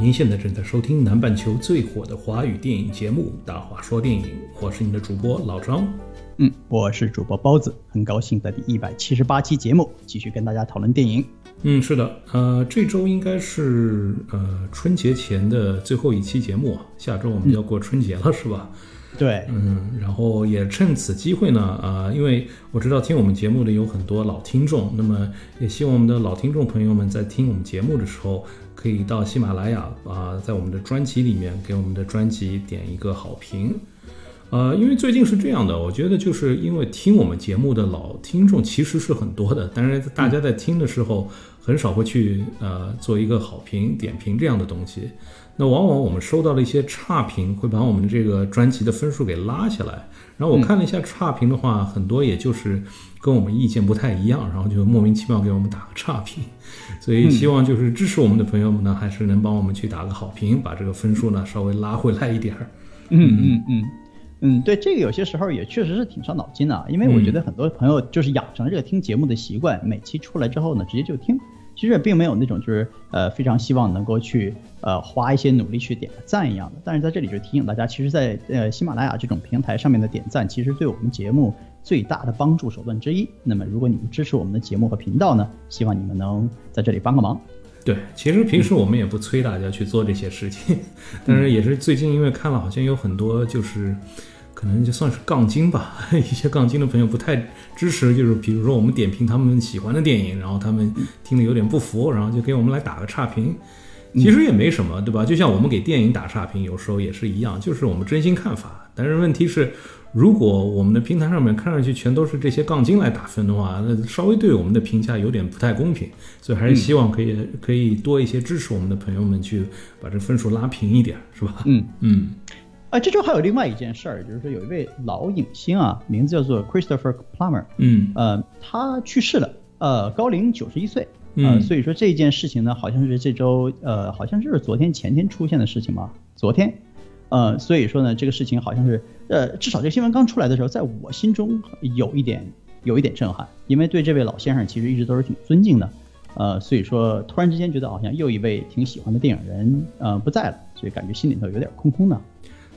您现在正在收听南半球最火的华语电影节目《大话说电影》，我是你的主播老张。嗯，我是主播包子，很高兴在第一百七十八期节目继续跟大家讨论电影。嗯，是的，呃，这周应该是呃春节前的最后一期节目，下周我们就要过春节了，是吧？对，嗯，然后也趁此机会呢，啊，因为我知道听我们节目的有很多老听众，那么也希望我们的老听众朋友们在听我们节目的时候，可以到喜马拉雅啊，在我们的专辑里面给我们的专辑点一个好评。呃，因为最近是这样的，我觉得就是因为听我们节目的老听众其实是很多的，但是大家在听的时候很少会去呃做一个好评点评这样的东西。那往往我们收到了一些差评，会把我们这个专辑的分数给拉下来。然后我看了一下差评的话，很多也就是跟我们意见不太一样，然后就莫名其妙给我们打个差评。所以希望就是支持我们的朋友们呢，还是能帮我们去打个好评，把这个分数呢稍微拉回来一点儿。嗯嗯嗯。嗯，对，这个有些时候也确实是挺伤脑筋的，因为我觉得很多朋友就是养成了这个听节目的习惯，每期出来之后呢，直接就听，其实也并没有那种就是呃非常希望能够去呃花一些努力去点个赞一样的。但是在这里就提醒大家，其实，在呃喜马拉雅这种平台上面的点赞，其实对我们节目最大的帮助手段之一。那么如果你们支持我们的节目和频道呢，希望你们能在这里帮个忙。对，其实平时我们也不催大家去做这些事情，但是也是最近因为看了，好像有很多就是。可能就算是杠精吧，一些杠精的朋友不太支持，就是比如说我们点评他们喜欢的电影，然后他们听了有点不服，然后就给我们来打个差评。其实也没什么，对吧？就像我们给电影打差评，有时候也是一样，就是我们真心看法。但是问题是，如果我们的平台上面看上去全都是这些杠精来打分的话，那稍微对我们的评价有点不太公平。所以还是希望可以可以多一些支持我们的朋友们去把这分数拉平一点，是吧？嗯嗯。啊，这周还有另外一件事儿，就是说有一位老影星啊，名字叫做 Christopher Plummer，嗯，呃，他去世了，呃，高龄九十一岁，呃，所以说这件事情呢，好像是这周，呃，好像就是昨天前天出现的事情吧，昨天，呃，所以说呢，这个事情好像是，呃，至少这个新闻刚出来的时候，在我心中有一点有一点震撼，因为对这位老先生其实一直都是挺尊敬的，呃，所以说突然之间觉得好像又一位挺喜欢的电影人，呃，不在了，所以感觉心里头有点空空的。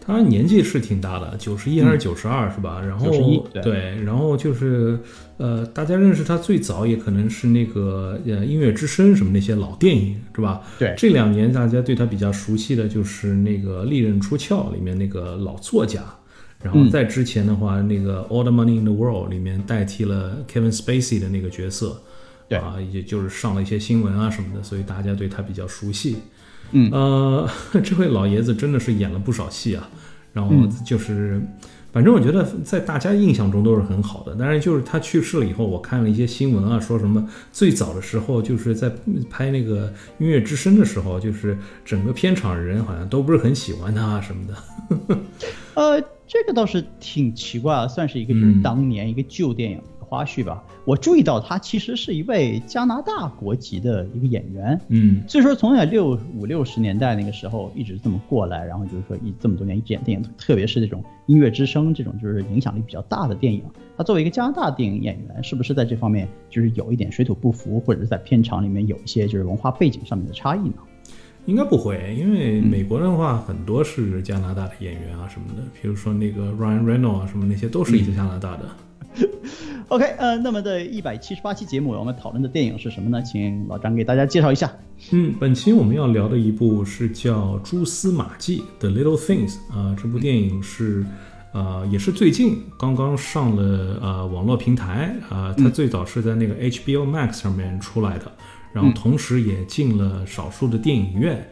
他年纪是挺大的，九十一还是九十二是吧？然后对，然后就是，呃，大家认识他最早也可能是那个呃音乐之声什么那些老电影是吧？对，这两年大家对他比较熟悉的就是那个《利刃出鞘》里面那个老作家，然后在之前的话，那个《All the Money in the World》里面代替了 Kevin Spacey 的那个角色，对啊，也就是上了一些新闻啊什么的，所以大家对他比较熟悉。嗯呃，这位老爷子真的是演了不少戏啊，然后就是，反正我觉得在大家印象中都是很好的。但是就是他去世了以后，我看了一些新闻啊，说什么最早的时候就是在拍那个《音乐之声》的时候，就是整个片场人好像都不是很喜欢他什么的。呃，这个倒是挺奇怪啊，算是一个就是当年一个旧电影。花絮吧，我注意到他其实是一位加拿大国籍的一个演员，嗯，所以说从六五六十年代那个时候一直这么过来，然后就是说一这么多年演电影，特别是这种音乐之声这种就是影响力比较大的电影，他作为一个加拿大电影演员，是不是在这方面就是有一点水土不服，或者是在片场里面有一些就是文化背景上面的差异呢？应该不会，因为美国的话很多是加拿大的演员啊什么的，比如说那个 Ryan Reynolds 啊什么那些都是一些加拿大的。OK，呃，那么的一百七十八期节目，我们讨论的电影是什么呢？请老张给大家介绍一下。嗯，本期我们要聊的一部是叫《蛛丝马迹》The Little Things 啊，这部电影是，呃，也是最近刚刚上了呃网络平台啊，它最早是在那个 HBO Max 上面出来的，然后同时也进了少数的电影院，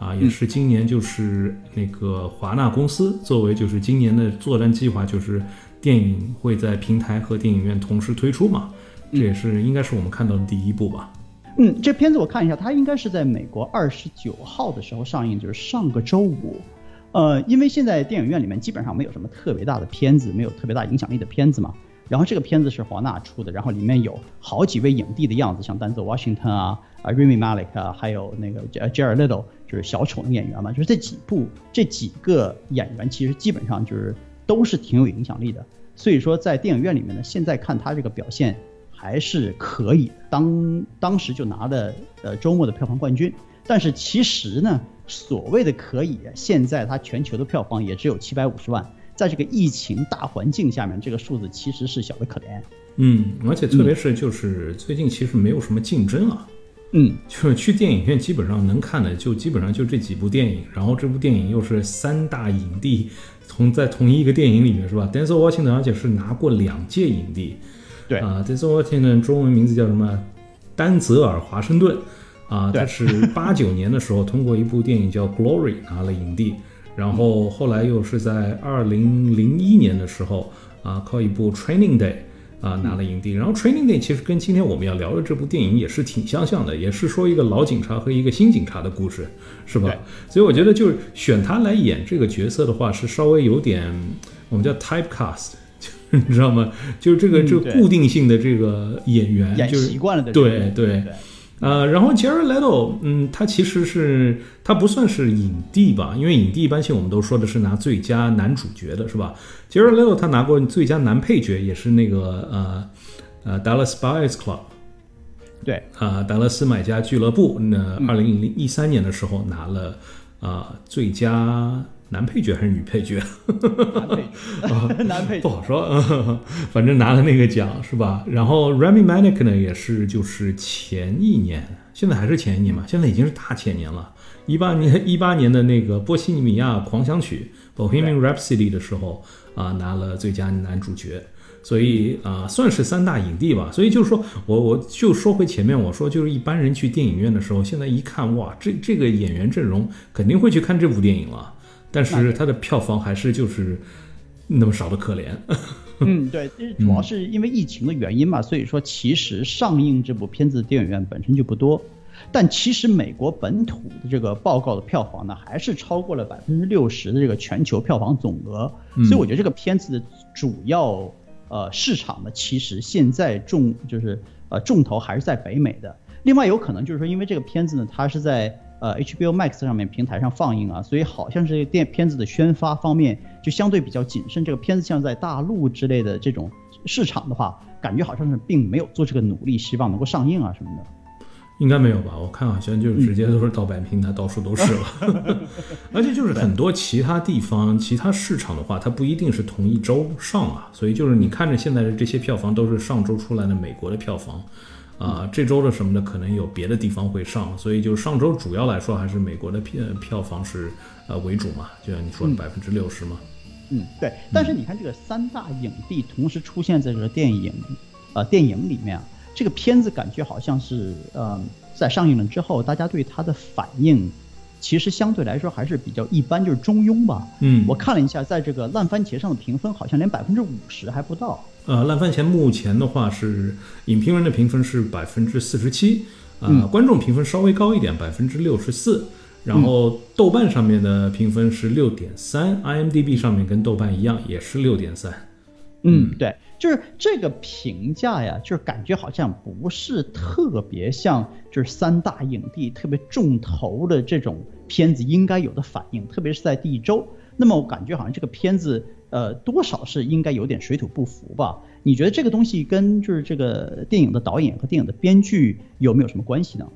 啊，也是今年就是那个华纳公司作为就是今年的作战计划就是。电影会在平台和电影院同时推出嘛？这也是应该是我们看到的第一部吧。嗯，这片子我看一下，它应该是在美国二十九号的时候上映，就是上个周五。呃，因为现在电影院里面基本上没有什么特别大的片子，没有特别大影响力的片子嘛。然后这个片子是华纳出的，然后里面有好几位影帝的样子，像丹泽·华盛顿啊、啊 Rami Malek 啊，还有那个 Jared Little，就是小丑的演员嘛。就是这几部这几个演员，其实基本上就是。都是挺有影响力的，所以说在电影院里面呢，现在看他这个表现还是可以。当当时就拿了呃周末的票房冠军，但是其实呢，所谓的可以，现在它全球的票房也只有七百五十万，在这个疫情大环境下面，这个数字其实是小的可怜。嗯，而且特别是就是最近其实没有什么竞争啊，嗯，就是去电影院基本上能看的就基本上就这几部电影，然后这部电影又是三大影帝同在同一个电影里面是吧？Denzel Washington 而且是拿过两届影帝，对。啊，Denzel Washington 中文名字叫什么？丹泽尔华盛顿。啊，他是八九年的时候通过一部电影叫《Glory》拿了影帝，然后后来又是在二零零一年的时候啊，靠一部《Training Day》啊拿了影帝。然后《Training Day》其实跟今天我们要聊的这部电影也是挺相像的，也是说一个老警察和一个新警察的故事，是吧？所以我觉得就是选他来演这个角色的话，是稍微有点我们叫 typecast。你知道吗？就是这个这个固定性的这个演员，演习惯了的。对对，呃，然后 Jared Leto，嗯，他其实是他不算是影帝吧？因为影帝一般性我们都说的是拿最佳男主角的，是吧？Jared Leto 他拿过最佳男配角，也是那个呃呃 Dallas Buyers Club，对啊，达拉斯买家俱乐部。那二零零一三年的时候拿了啊最佳。男配角还是女配角？男配角，男配不好说，嗯反正拿了那个奖是吧？然后 Rami Malek 呢，也是就是前一年，现在还是前一年嘛，现在已经是大前年了。一八年一八年的那个波西米亚狂想曲 Bohemian Rhapsody 的时候啊，拿了最佳男主角，所以啊，算是三大影帝吧。所以就是说我我就说回前面我说，就是一般人去电影院的时候，现在一看哇，这这个演员阵容肯定会去看这部电影了。但是它的票房还是就是那么少的可怜。嗯，对，主要是因为疫情的原因嘛，所以说其实上映这部片子的电影院本身就不多。但其实美国本土的这个报告的票房呢，还是超过了百分之六十的这个全球票房总额。所以我觉得这个片子的主要呃市场呢，其实现在重就是呃重头还是在北美的。另外有可能就是说，因为这个片子呢，它是在。呃，HBO Max 上面平台上放映啊，所以好像是电片子的宣发方面就相对比较谨慎。这个片子像在大陆之类的这种市场的话，感觉好像是并没有做这个努力，希望能够上映啊什么的。应该没有吧？我看好像就是直接都是盗版平台，到处都是了。而且就是很多其他地方、其他市场的话，它不一定是同一周上啊。所以就是你看着现在的这些票房都是上周出来的美国的票房。啊，这周的什么的可能有别的地方会上，所以就上周主要来说还是美国的票票房是呃为主嘛，就像你说的百分之六十嘛。嗯，对。但是你看这个三大影帝同时出现在这个电影，呃，电影里面，这个片子感觉好像是呃在上映了之后，大家对它的反应其实相对来说还是比较一般，就是中庸吧。嗯，我看了一下，在这个烂番茄上的评分好像连百分之五十还不到。呃，烂番茄目前的话是影评人的评分是百分之四十七，啊，观众评分稍微高一点，百分之六十四，然后豆瓣上面的评分是六点三，IMDB 上面跟豆瓣一样也是六点三。嗯，对，就是这个评价呀，就是感觉好像不是特别像就是三大影帝特别重头的这种片子应该有的反应，特别是在第一周。那么我感觉好像这个片子。呃，多少是应该有点水土不服吧？你觉得这个东西跟就是这个电影的导演和电影的编剧有没有什么关系呢？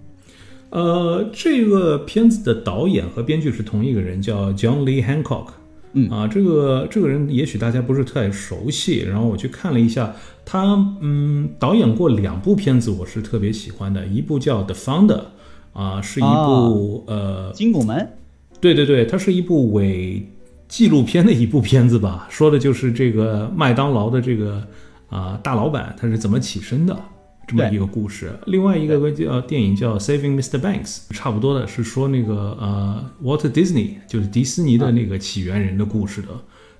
呃，这个片子的导演和编剧是同一个人，叫 John Lee Hancock。嗯啊，这个这个人也许大家不是太熟悉，然后我去看了一下，他嗯导演过两部片子，我是特别喜欢的，一部叫《The Founder》，啊，是一部呃金拱门。对对对，它是一部伪。纪录片的一部片子吧，说的就是这个麦当劳的这个啊大老板他是怎么起身的这么一个故事。另外一个叫电影叫《Saving Mr. Banks》，差不多的是说那个呃 Walt Disney 就是迪士尼的那个起源人的故事的。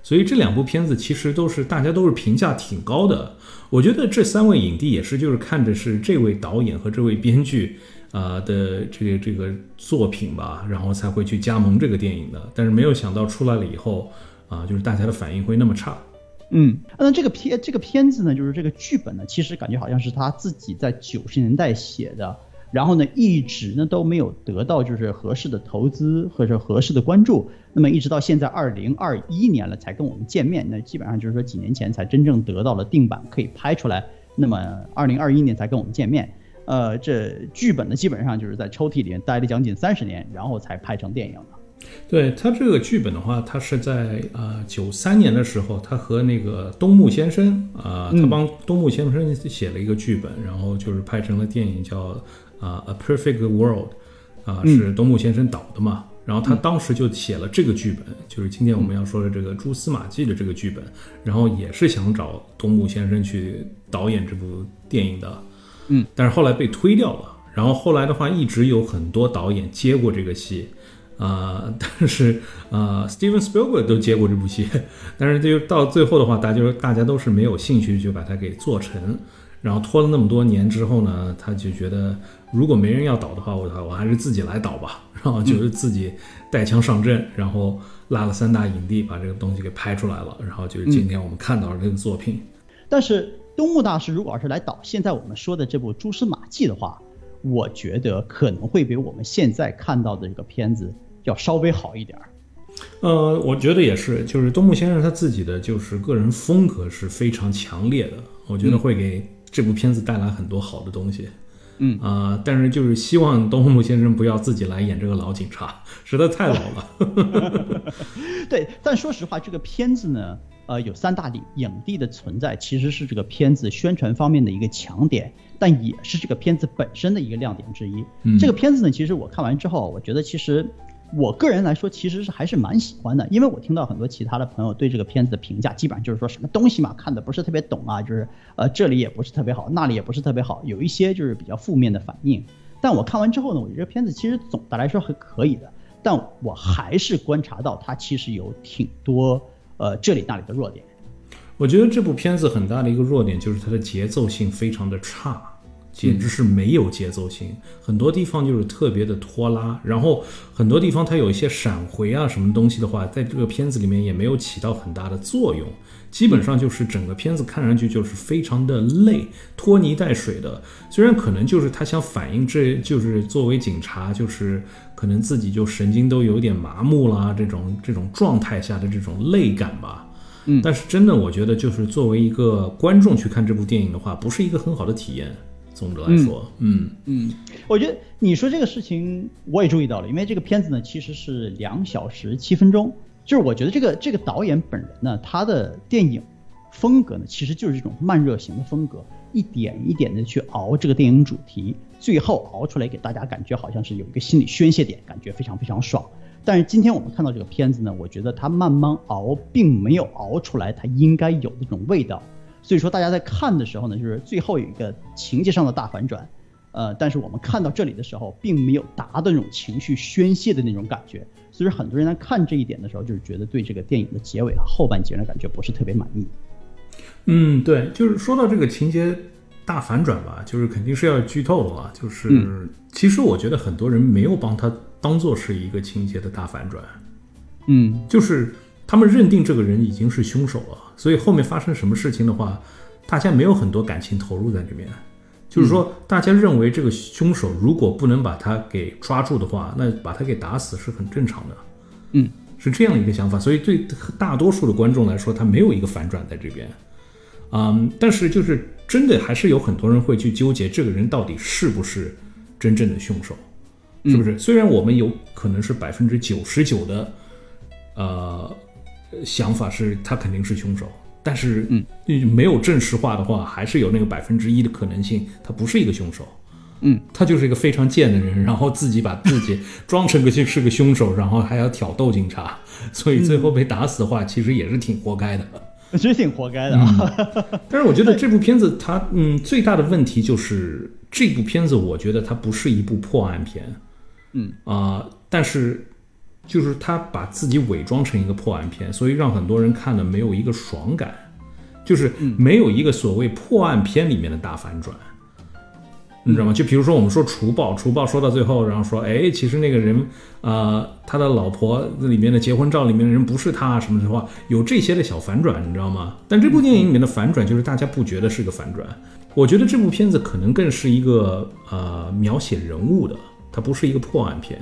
所以这两部片子其实都是大家都是评价挺高的。我觉得这三位影帝也是就是看着是这位导演和这位编剧。啊的这个这个作品吧，然后才会去加盟这个电影的，但是没有想到出来了以后，啊，就是大家的反应会那么差。嗯，那这个片这个片子呢，就是这个剧本呢，其实感觉好像是他自己在九十年代写的，然后呢，一直呢都没有得到就是合适的投资或者合适的关注，那么一直到现在二零二一年了才跟我们见面，那基本上就是说几年前才真正得到了定版可以拍出来，那么二零二一年才跟我们见面。呃，这剧本呢基本上就是在抽屉里面待了将近三十年，然后才拍成电影的。对他这个剧本的话，他是在呃九三年的时候，他和那个东木先生啊、他帮东木先生写了一个剧本，然后就是拍成了电影叫啊、A Perfect World》，啊、是东木先生导的嘛。然后他当时就写了这个剧本，就是今天我们要说的这个蛛丝马迹的这个剧本，然后也是想找东木先生去导演这部电影的，嗯，但是后来被推掉了。然后后来的话，一直有很多导演接过这个戏，啊、但是啊、s t e v e n Spielberg 都接过这部戏，但是就到最后的话，大家大家都是没有兴趣就把它给做成，然后拖了那么多年之后呢，他就觉得如果没人要导的话，我我还是自己来导吧，然后就是自己带枪上阵，然后拉了三大影帝把这个东西给拍出来了，然后就是今天我们看到的这个作品。但是东木大师如果要是来导现在我们说的这部《蛛丝马迹》的话，我觉得可能会比我们现在看到的这个片子要稍微好一点儿。呃，我觉得也是，就是东木先生他自己的就是个人风格是非常强烈的，我觉得会给这部片子带来很多好的东西。嗯啊、但是就是希望东木先生不要自己来演这个老警察，实在太老了。对，但说实话，这个片子呢，呃，有三大影影帝的存在，其实是这个片子宣传方面的一个强点，但也是这个片子本身的一个亮点之一。嗯这个片子呢，其实我看完之后，我觉得其实我个人来说，其实是还是蛮喜欢的，因为我听到很多其他的朋友对这个片子的评价，基本上就是说什么东西嘛，看的不是特别懂啊，就是呃这里也不是特别好，那里也不是特别好，有一些就是比较负面的反应。但我看完之后呢，我觉得这片子其实总的来说还可以的，但我还是观察到它其实有挺多呃这里那里的弱点。我觉得这部片子很大的一个弱点就是它的节奏性非常的差，简直是没有节奏性，很多地方就是特别的拖拉，然后很多地方它有一些闪回啊什么东西的话，在这个片子里面也没有起到很大的作用，基本上就是整个片子看上去就是非常的累，拖泥带水的。虽然可能就是他想反映，这就是作为警察，就是可能自己就神经都有点麻木啦，这种这种状态下的这种累感吧。嗯但是真的，我觉得就是作为一个观众去看这部电影的话，不是一个很好的体验。总的来说，嗯嗯，我觉得你说这个事情我也注意到了，因为这个片子呢其实是两小时七分钟，就是我觉得这个这个导演本人呢，他的电影风格呢其实就是这种慢热型的风格，一点一点的去熬这个电影主题，最后熬出来给大家感觉好像是有一个心理宣泄点，感觉非常非常爽。但是今天我们看到这个片子呢，我觉得他慢慢熬，并没有熬出来他应该有的这种味道。所以说大家在看的时候呢，就是最后有一个情节上的大反转，呃，但是我们看到这里的时候，并没有达到那种情绪宣泄的那种感觉，所以说很多人在看这一点的时候，就是觉得对这个电影的结尾和后半截的感觉不是特别满意。嗯，对，就是说到这个情节大反转吧，就是肯定是要剧透的啊。就是、其实我觉得很多人没有帮他当做是一个情节的大反转，嗯就是他们认定这个人已经是凶手了，所以后面发生什么事情的话，大家没有很多感情投入在里面。就是说，大家认为这个凶手如果不能把他给抓住的话，那把他给打死是很正常的，嗯，是这样一个想法。所以对大多数的观众来说，他没有一个反转在这边。嗯，但是就是真的还是有很多人会去纠结这个人到底是不是真正的凶手，是不是？虽然我们有可能是百分之九十九的呃想法是他肯定是凶手，但是嗯没有正式化的话，还是有那个百分之一的可能性他不是一个凶手。嗯，他就是一个非常贱的人，然后自己把自己装成个是个凶手，然后还要挑逗警察，所以最后被打死的话，其实也是挺活该的。我觉得挺活该的啊。但是我觉得这部片子它嗯最大的问题就是这部片子，我觉得它不是一部破案片，嗯啊、但是就是他把自己伪装成一个破案片，所以让很多人看了没有一个爽感，就是没有一个所谓破案片里面的大反转。你知道吗？就比如说我们说除暴，除暴说到最后，然后说，哎，其实那个人，呃，他的老婆里面的结婚照里面的人不是他什么的话，有这些的小反转，你知道吗？但这部电影里面的反转就是大家不觉得是个反转。我觉得这部片子可能更是一个呃描写人物的，它不是一个破案片，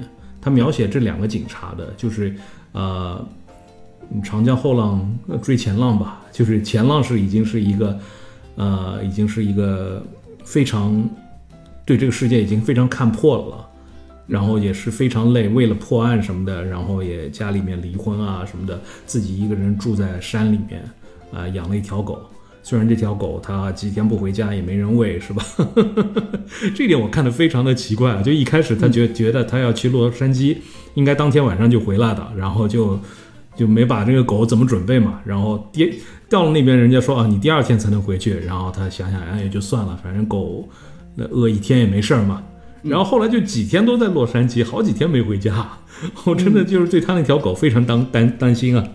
它描写这两个警察的，就是呃长江后浪追前浪吧，就是前浪是已经是一个呃已经是一个非常对这个世界已经非常看破了，然后也是非常累，为了破案什么的，然后也家里面离婚啊什么的，自己一个人住在山里面，啊，养了一条狗。虽然这条狗它几天不回家也没人喂，是吧？这点我看得非常的奇怪啊！就一开始他觉觉得他要去洛杉矶，应该当天晚上就回来的，然后就就没把这个狗怎么准备嘛。然后第到了那边，人家说啊，你第二天才能回去。然后他想想，哎，也就算了，反正狗那饿一天也没事儿嘛。然后后来就几天都在洛杉矶，好几天没回家，我真的就是对他那条狗非常担担担心啊。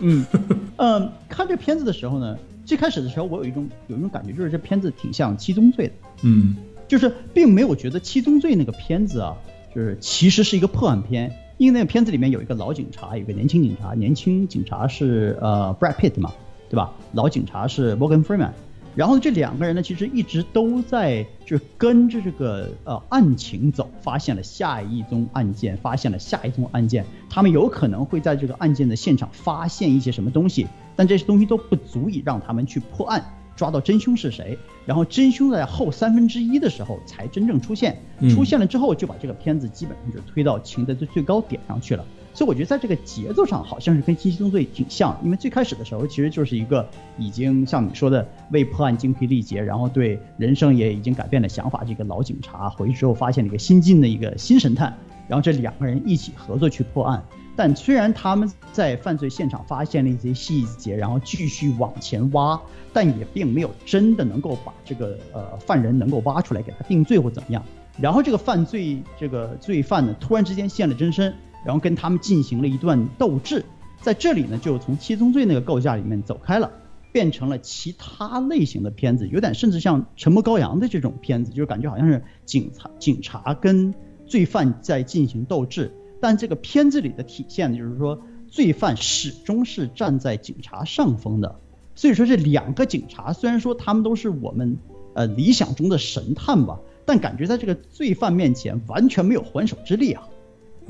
嗯 嗯，看这片子的时候呢。最开始的时候，我有一种有一种感觉，就是这片子挺像《七宗罪》的，嗯，就是并没有觉得《七宗罪》那个片子啊，就是其实是一个破案片，因为那个片子里面有一个老警察，有个年轻警察，年轻警察是呃 Brad Pitt 嘛，对吧？老警察是 Morgan Freeman。然后这两个人呢，其实一直都在就是跟着这个呃案情走，发现了下一宗案件，发现了下一宗案件。他们有可能会在这个案件的现场发现一些什么东西，但这些东西都不足以让他们去破案，抓到真凶是谁。然后真凶在后三分之一的时候才真正出现，出现了之后就把这个片子基本上就推到情的最最高点上去了。所以我觉得在这个节奏上好像是跟《七宗罪》挺像，因为最开始的时候其实就是一个已经像你说的为破案精疲力竭，然后对人生也已经改变了想法这个老警察回去之后发现了一个新晋的一个新神探，然后这两个人一起合作去破案。但虽然他们在犯罪现场发现了一些细节，然后继续往前挖，但也并没有真的能够把这个呃犯人能够挖出来给他定罪或怎么样。然后这个犯罪这个罪犯呢，突然之间现了真身。然后跟他们进行了一段斗智，在这里呢，就从七宗罪那个构架里面走开了，变成了其他类型的片子，有点甚至像《沉默羔羊》的这种片子，就是感觉好像是警察警察跟罪犯在进行斗智，但这个片子里的体现呢就是说，罪犯始终是站在警察上风的，所以说这两个警察虽然说他们都是我们呃理想中的神探吧，但感觉在这个罪犯面前完全没有还手之力啊。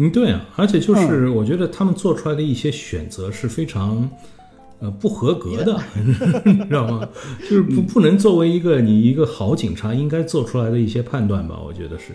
嗯，对啊，而且就是我觉得他们做出来的一些选择是非常，呃，不合格的，你知道吗？就是不不能作为一个你一个好警察应该做出来的一些判断吧？我觉得是。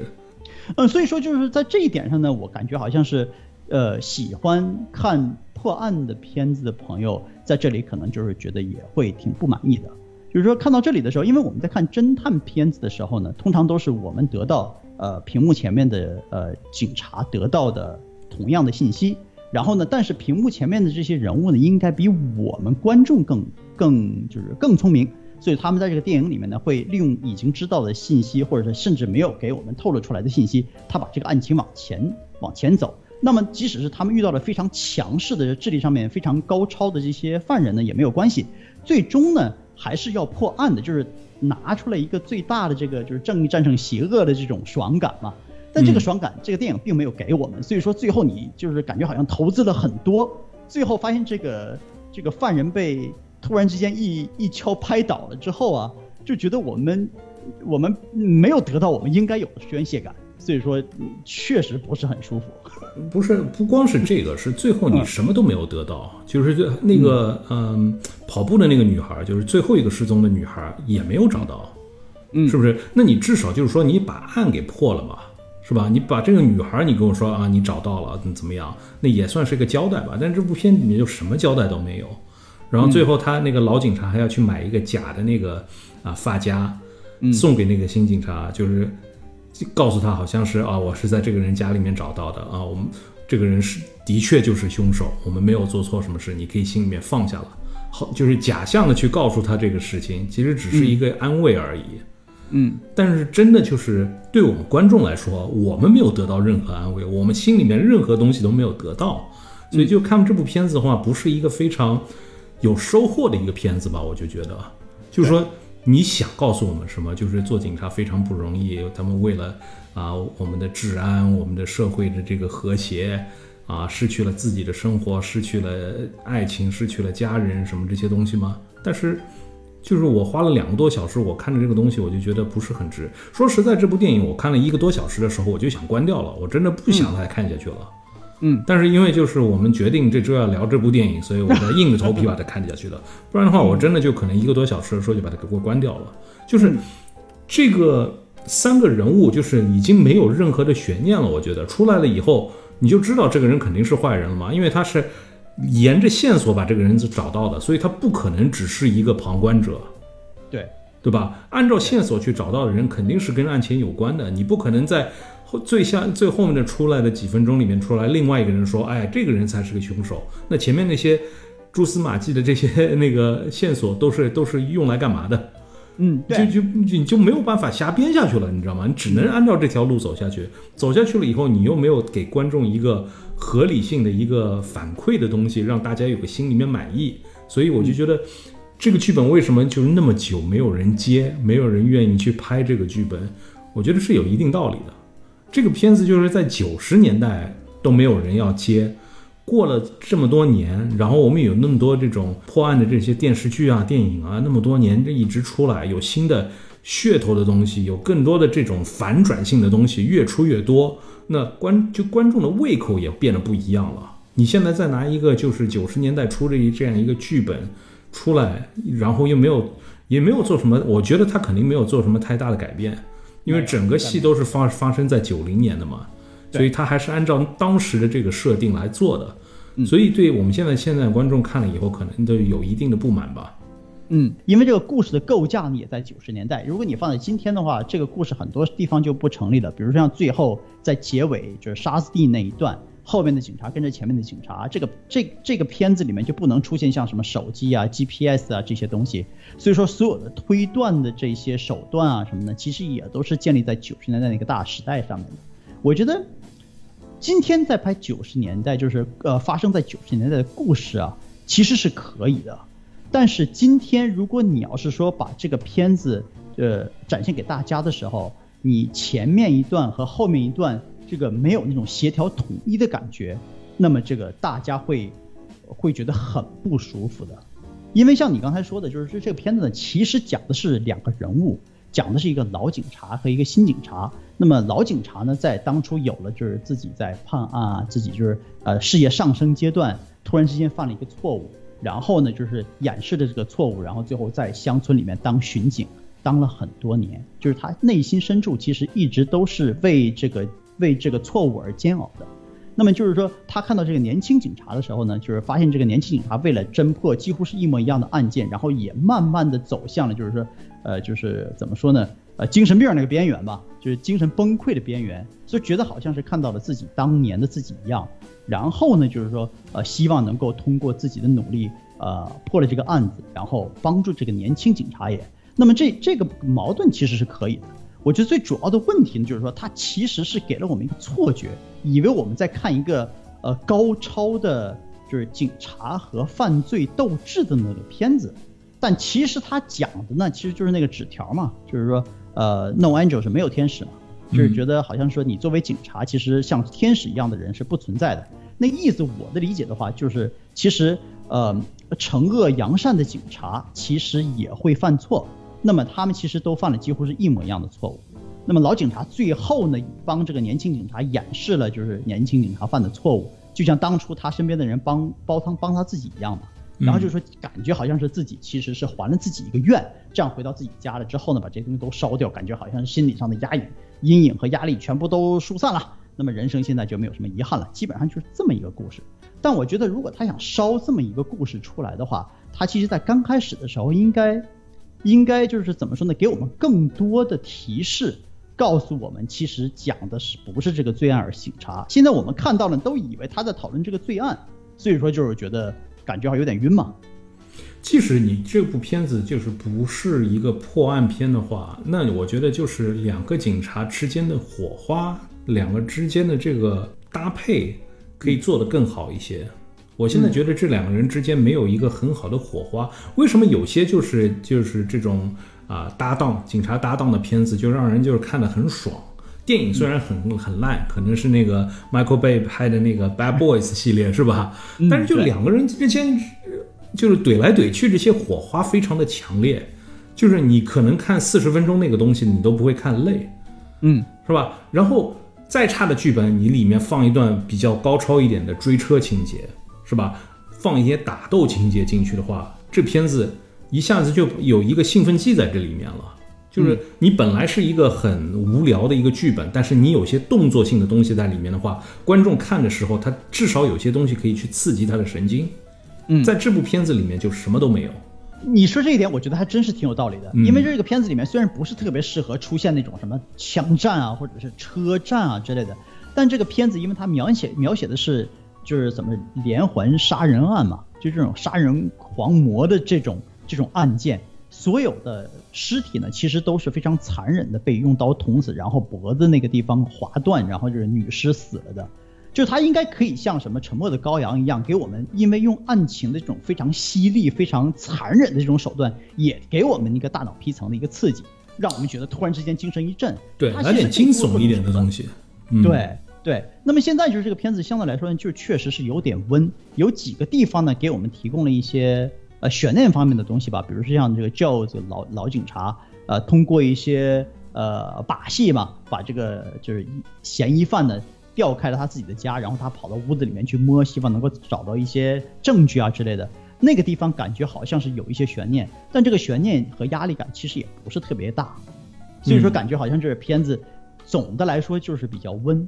嗯，所以说就是在这一点上呢，我感觉好像是，呃，喜欢看破案的片子的朋友在这里可能就是觉得也会挺不满意的。就是说看到这里的时候，因为我们在看侦探片子的时候呢，通常都是我们得到。呃，屏幕前面的呃警察得到的同样的信息，然后呢，但是屏幕前面的这些人物呢，应该比我们观众更更就是更聪明，所以他们在这个电影里面呢，会利用已经知道的信息，或者是甚至没有给我们透露出来的信息，他把这个案情往前往前走。那么，即使是他们遇到了非常强势的智力上面非常高超的这些犯人呢，也没有关系，最终呢，还是要破案的，就是。拿出了一个最大的这个就是正义战胜邪恶的这种爽感嘛，但这个爽感这个电影并没有给我们，所以说最后你就是感觉好像投资了很多，最后发现这个这个犯人被突然之间一一敲拍倒了之后啊，就觉得我们我们没有得到我们应该有的宣泄感。所以说，确实不是很舒服。不是，不光是这个，是最后你什么都没有得到。就是那个，嗯，跑步的那个女孩，就是最后一个失踪的女孩，也没有找到。嗯，是不是？那你至少就是说，你把案给破了嘛，是吧？你把这个女孩，你跟我说啊，你找到了，怎么样？那也算是一个交代吧。但这部片里面就什么交代都没有。然后最后他那个老警察还要去买一个假的那个啊发夹，送给那个新警察，就是。告诉他好像是啊，我是在这个人家里面找到的啊，我们这个人是的确就是凶手，我们没有做错什么事，你可以心里面放下了。好，就是假象的去告诉他这个事情，其实只是一个安慰而已。嗯，但是真的就是对我们观众来说，我们没有得到任何安慰，我们心里面任何东西都没有得到，所以就看这部片子的话，不是一个非常有收获的一个片子吧？我就觉得，就是说。你想告诉我们什么？就是做警察非常不容易，他们为了啊我们的治安、我们的社会的这个和谐，啊失去了自己的生活，失去了爱情，失去了家人什么这些东西吗？但是，就是我花了两个多小时，我看着这个东西，我就觉得不是很值。说实在，这部电影我看了一个多小时的时候，我就想关掉了，我真的不想再看下去了。但是因为就是我们决定这周要聊这部电影，所以我才硬着头皮把它看下去的。不然的话，我真的就可能一个多小时的时候就把它给我关掉了。就是这个三个人物就是已经没有任何的悬念了。我觉得出来了以后，你就知道这个人肯定是坏人了嘛，因为他是沿着线索把这个人找到的，所以他不可能只是一个旁观者。对。对吧？按照线索去找到的人，肯定是跟案情有关的。你不可能在后最下最后面的出来的几分钟里面出来，另外一个人说：“哎，这个人才是个凶手。”那前面那些蛛丝马迹的这些 那个线索都是都是用来干嘛的？嗯，就就你就没有办法瞎编下去了，你知道吗？你只能按照这条路走下去。走下去了以后，你又没有给观众一个合理性的一个反馈的东西，让大家有个心里面满意。所以我就觉得。这个剧本为什么就是那么久没有人接，没有人愿意去拍这个剧本？我觉得是有一定道理的。这个片子就是在九十年代都没有人要接，过了这么多年，然后我们有那么多这种破案的这些电视剧啊、电影啊，那么多年这一直出来，有新的噱头的东西，有更多的这种反转性的东西越出越多，那观就观众的胃口也变得不一样了。你现在再拿一个就是九十年代出的这样一个剧本。出来，然后又没有，也没有做什么。我觉得他肯定没有做什么太大的改变，因为整个戏都是发发生在九零年的嘛，所以他还是按照当时的这个设定来做的。所以对我们现在现在观众看了以后，可能都有一定的不满吧。嗯，因为这个故事的构架呢也在九十年代，如果你放在今天的话，这个故事很多地方就不成立了。比如像最后在结尾就是沙斯蒂那一段。后面的警察跟着前面的警察，这个这这个片子里面就不能出现像什么手机啊、GPS 啊这些东西。所以说，所有的推断的这些手段啊什么的，其实也都是建立在九十年代那个大时代上面的。我觉得今天在拍九十年代，就是呃发生在九十年代的故事啊，其实是可以的。但是今天如果你要是说把这个片子呃展现给大家的时候，你前面一段和后面一段。这个没有那种协调统一的感觉，那么这个大家会会觉得很不舒服的，因为像你刚才说的，就是这这个片子呢，其实讲的是两个人物，讲的是一个老警察和一个新警察。那么老警察呢，在当初有了就是自己在判案啊，自己就是呃事业上升阶段，突然之间犯了一个错误，然后呢就是掩饰的这个错误，然后最后在乡村里面当巡警，当了很多年，就是他内心深处其实一直都是为这个。为这个错误而煎熬的，那么就是说，他看到这个年轻警察的时候呢，就是发现这个年轻警察为了侦破几乎是一模一样的案件，然后也慢慢的走向了，就是说，呃，就是怎么说呢，呃，精神病那个边缘吧，就是精神崩溃的边缘，所以觉得好像是看到了自己当年的自己一样，然后呢，就是说，呃，希望能够通过自己的努力，呃，破了这个案子，然后帮助这个年轻警察也，那么这这个矛盾其实是可以的。我觉得最主要的问题呢，就是说它其实是给了我们一个错觉，以为我们在看一个呃高超的，就是警察和犯罪斗智的那个片子，但其实它讲的呢，其实就是那个纸条嘛，就是说呃，No Angel 是没有天使嘛，就是觉得好像说你作为警察，其实像天使一样的人是不存在的。那意思我的理解的话，就是其实呃惩恶扬善的警察其实也会犯错。那么他们其实都犯了几乎是一模一样的错误。那么老警察最后呢，帮这个年轻警察掩饰了就是年轻警察犯的错误，就像当初他身边的人帮煲汤帮他自己一样嘛。然后就说感觉好像是自己其实是还了自己一个愿，这样回到自己家了之后呢，把这些东西都烧掉，感觉好像是心理上的压抑、阴影和压力全部都疏散了。那么人生现在就没有什么遗憾了，基本上就是这么一个故事。但我觉得如果他想烧这么一个故事出来的话，他其实在刚开始的时候应该。应该就是怎么说呢？给我们更多的提示，告诉我们其实讲的是不是这个罪案而警察。现在我们看到了，都以为他在讨论这个罪案，所以说就是觉得感觉好像有点晕嘛。即使你这部片子就是不是一个破案片的话，那我觉得就是两个警察之间的火花，两个之间的这个搭配可以做得更好一些。我现在觉得这两个人之间没有一个很好的火花。为什么有些就是就是这种啊搭档警察搭档的片子就让人就是看得很爽？电影虽然很很烂，可能是那个 Michael Bay 拍的那个 Bad Boys 系列是吧？但是就两个人之间就是怼来怼去，这些火花非常的强烈。就是你可能看四十分钟那个东西，你都不会看累，嗯，是吧？然后再差的剧本，你里面放一段比较高超一点的追车情节。是吧？放一些打斗情节进去的话，这片子一下子就有一个兴奋剂在这里面了，就是你本来是一个很无聊的一个剧本，但是你有些动作性的东西在里面的话，观众看的时候，他至少有些东西可以去刺激他的神经。嗯在这部片子里面就什么都没有。你说这一点，我觉得还真是挺有道理的。嗯因为这个片子里面虽然不是特别适合出现那种什么枪战啊，或者是车战啊之类的，但这个片子因为它描写描写的是就是怎么连环杀人案嘛，就这种杀人狂魔的这种这种案件，所有的尸体呢其实都是非常残忍的被用刀捅死，然后脖子那个地方划断，然后就是女尸死了的。就是它应该可以像什么《沉默的羔羊》一样，给我们因为用案情的这种非常犀利、非常残忍的这种手段，也给我们一个大脑皮层的一个刺激，让我们觉得突然之间精神一振。对，它来点惊悚一点的东西。西。嗯，对对，那么现在就是这个片子相对来说呢，就确实是有点温，有几个地方呢给我们提供了一些呃悬念方面的东西吧，比如说像这个 Joe 这个老老警察，呃，通过一些呃把戏嘛，把这个就是嫌疑犯呢调开了他自己的家，然后他跑到屋子里面去摸，希望能够找到一些证据啊之类的。那个地方感觉好像是有一些悬念，但这个悬念和压力感其实也不是特别大，所以说感觉好像这个片子总的来说就是比较温。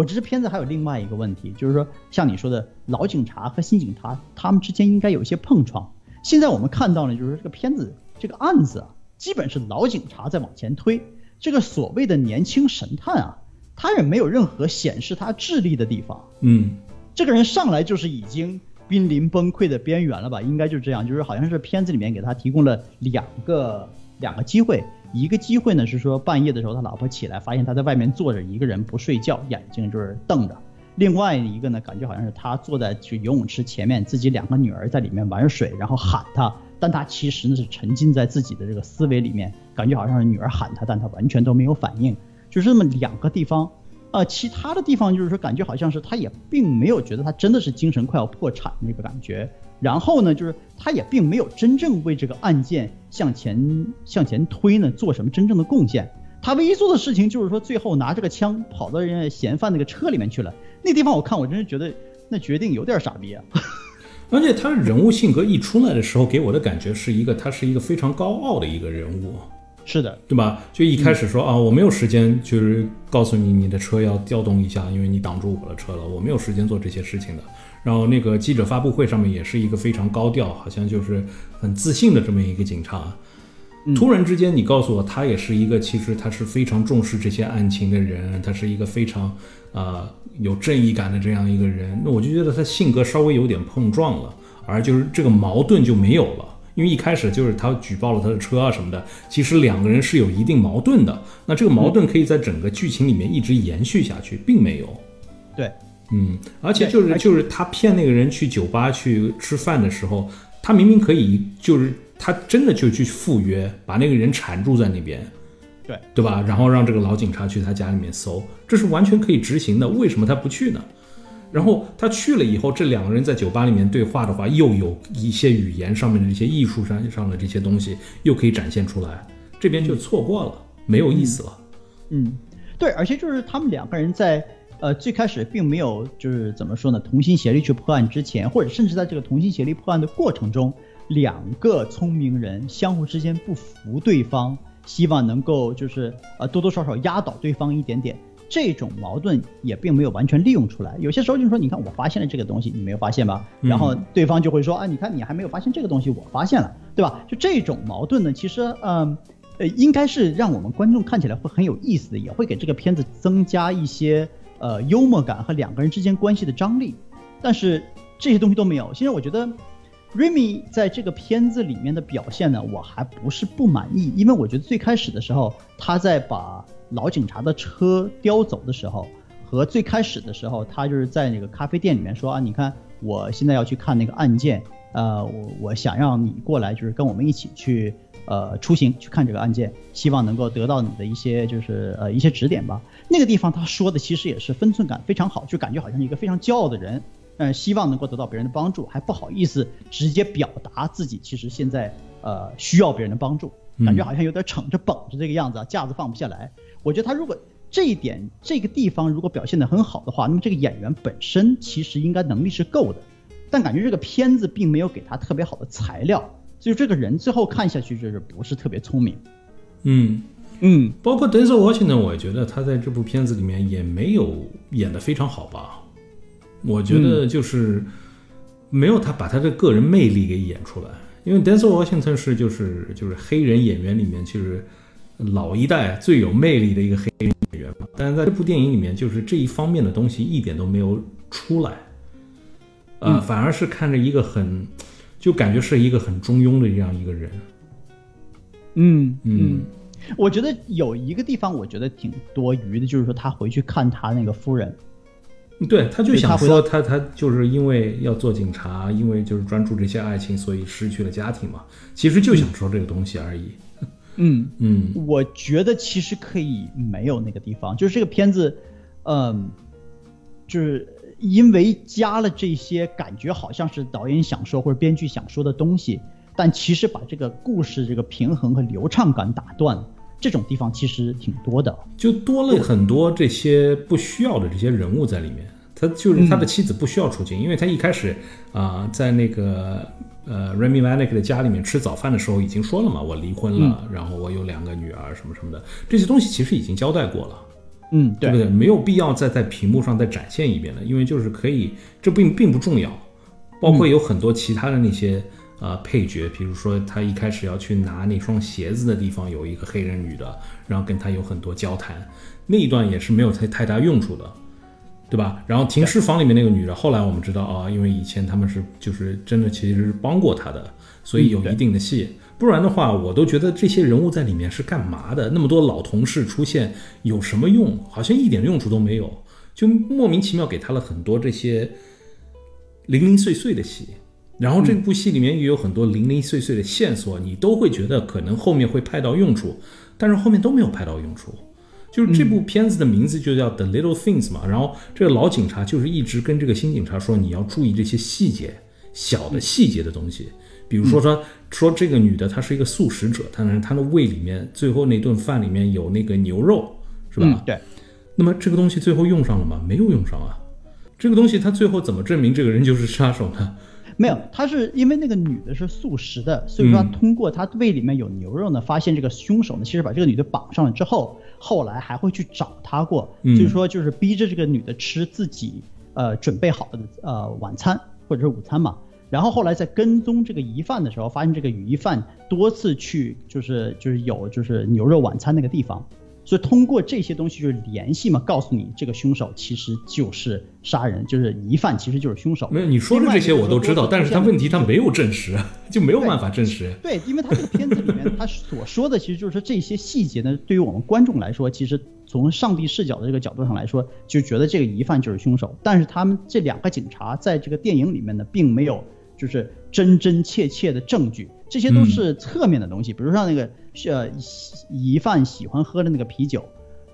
我这支片子还有另外一个问题，就是说像你说的老警察和新警察他们之间应该有一些碰撞。现在我们看到呢，就是这个片子这个案子啊，基本是老警察在往前推，这个所谓的年轻神探啊，他也没有任何显示他智力的地方。嗯这个人上来就是已经濒临崩溃的边缘了吧？应该就是这样，就是好像是片子里面给他提供了两个两个机会，一个机会呢是说半夜的时候他老婆起来发现他在外面坐着一个人不睡觉，眼睛就是瞪着；另外一个呢感觉好像是他坐在去游泳池前面，自己两个女儿在里面玩水，然后喊他，但他其实呢是沉浸在自己的这个思维里面，感觉好像是女儿喊他，但他完全都没有反应，就是这么两个地方。呃，其他的地方就是说，感觉好像是他也并没有觉得他真的是精神快要破产那个感觉。然后呢，就是他也并没有真正为这个案件向前向前推呢做什么真正的贡献。他唯一做的事情就是说，最后拿着个枪跑到人家嫌犯那个车里面去了。那地方我看我真是觉得那决定有点傻逼啊。而且他人物性格一出来的时候，给我的感觉是一个，他是一个非常高傲的一个人物，是的，对吧？就一开始说、啊，我没有时间，就是告诉你你的车要调动一下，因为你挡住我的车了，我没有时间做这些事情的。然后那个记者发布会上面也是一个非常高调，好像就是很自信的这么一个警察。突然之间，你告诉我他也是一个，其实他是非常重视这些案情的人，他是一个非常呃有正义感的这样一个人，那我就觉得他性格稍微有点碰撞了，而就是这个矛盾就没有了。因为一开始就是他举报了他的车啊什么的，其实两个人是有一定矛盾的。那这个矛盾可以在整个剧情里面一直延续下去，并没有。对，嗯，而且就是就是他骗那个人去酒吧去吃饭的时候，他明明可以就是他真的就去赴约，把那个人缠住在那边，对对吧？然后让这个老警察去他家里面搜，这是完全可以执行的。为什么他不去呢？然后他去了以后，这两个人在酒吧里面对话的话，又有一些语言上面的这些艺术上上的这些东西，又可以展现出来，这边就错过了，没有意思了。嗯，对，而且就是他们两个人在呃最开始并没有就是怎么说呢，同心协力去破案之前，或者甚至在这个同心协力破案的过程中，两个聪明人相互之间不服对方，希望能够就是呃多多少少压倒对方一点点。这种矛盾也并没有完全利用出来，有些时候就是说，你看我发现了这个东西，你没有发现吧？然后对方就会说啊，你看你还没有发现这个东西，我发现了，对吧？就这种矛盾呢，其实嗯。呃，应该是让我们观众看起来会很有意思的，也会给这个片子增加一些呃幽默感和两个人之间关系的张力。但是这些东西都没有。其实我觉得 Remy 在这个片子里面的表现呢，我还不是不满意，因为我觉得最开始的时候，他在把老警察的车叼走的时候，和最开始的时候，他就是在那个咖啡店里面说啊，你看我现在要去看那个案件，呃，我我想让你过来，就是跟我们一起去。呃，出行去看这个案件，希望能够得到你的一些就是呃一些指点吧。那个地方他说的其实也是分寸感非常好，就感觉好像是一个非常骄傲的人，嗯，希望能够得到别人的帮助，还不好意思直接表达自己其实现在呃需要别人的帮助，感觉好像有点逞着绷着这个样子啊，架子放不下来。我觉得他如果这一点这个地方如果表现得很好的话，那么这个演员本身其实应该能力是够的，但感觉这个片子并没有给他特别好的材料。所以这个人最后看下去就是不是特别聪明。嗯，嗯。包括 Denzel Washington，我觉得他在这部片子里面也没有演得非常好吧。我觉得就是没有他把他的个人魅力给演出来，因为 Denzel Washington 是就是就是黑人演员里面其实老一代最有魅力的一个黑人演员。嘛，但是在这部电影里面，就是这一方面的东西一点都没有出来，呃，嗯。反而是看着一个很就感觉是一个很中庸的这样一个人，嗯。嗯我觉得有一个地方我觉得挺多余的，就是说他回去看他那个夫人，对，他就想说他他就是因为要做警察，因为就是专注这些爱情，所以失去了家庭嘛。其实就想说这个东西而已。嗯，嗯 我觉得其实可以没有那个地方，就是这个片子，嗯，就是因为加了这些感觉好像是导演想说或者编剧想说的东西，但其实把这个故事这个平衡和流畅感打断了，这种地方其实挺多的。就多了很多这些不需要的这些人物在里面。他就是他的妻子不需要出镜，因为他一开始啊、在那个呃 Remy Malek 的家里面吃早饭的时候已经说了嘛，我离婚了，然后我有两个女儿什么什么的，这些东西其实已经交代过了。嗯，对不对？没有必要再在屏幕上再展现一遍了，因为就是可以，这并并不重要。包括有很多其他的那些呃配角，比如说他一开始要去拿那双鞋子的地方有一个黑人女的，然后跟他有很多交谈，那一段也是没有太太大用处的，对吧？然后停尸房里面那个女的，后来我们知道啊，因为以前他们是就是真的其实是帮过他的，所以有一定的戏。不然的话，我都觉得这些人物在里面是干嘛的？那么多老同事出现有什么用？好像一点用处都没有，就莫名其妙给他了很多这些零零碎碎的戏。然后这部戏里面也有很多零零碎碎的线索，你都会觉得可能后面会派到用处，但是后面都没有派到用处。就是这部片子的名字就叫《The Little Things》嘛，然后这个老警察就是一直跟这个新警察说，你要注意这些细节，小的细节的东西，比如说说说这个女的她是一个素食者，当然她的胃里面最后那顿饭里面有那个牛肉，是吧？嗯，对，那么这个东西最后用上了吗？没有用上啊。这个东西他最后怎么证明这个人就是杀手呢？没有，他是因为那个女的是素食的，所以说他嗯。通过他胃里面有牛肉呢，发现这个凶手呢，其实把这个女的绑上了之后，后来还会去找她过，嗯。就是说就是逼着这个女的吃自己呃准备好的呃晚餐或者是午餐嘛。然后后来在跟踪这个疑犯的时候，发现这个疑犯多次去就是就是有就是牛肉晚餐那个地方，所以通过这些东西就是联系嘛，告诉你这个凶手其实就是杀人，就是疑犯其实就是凶手。没有，你说的这些我都知道，但是他问题他没有证实，就没有办法证实。对，因为他这个片子里面他所说的，其实就是说这些细节呢，对于我们观众来说，其实从上帝视角的这个角度上来说，就觉得这个疑犯就是凶手。但是他们这两个警察在这个电影里面呢，并没有就是真真切切的证据，这些都是侧面的东西，比如像那个呃疑犯喜欢喝的那个啤酒。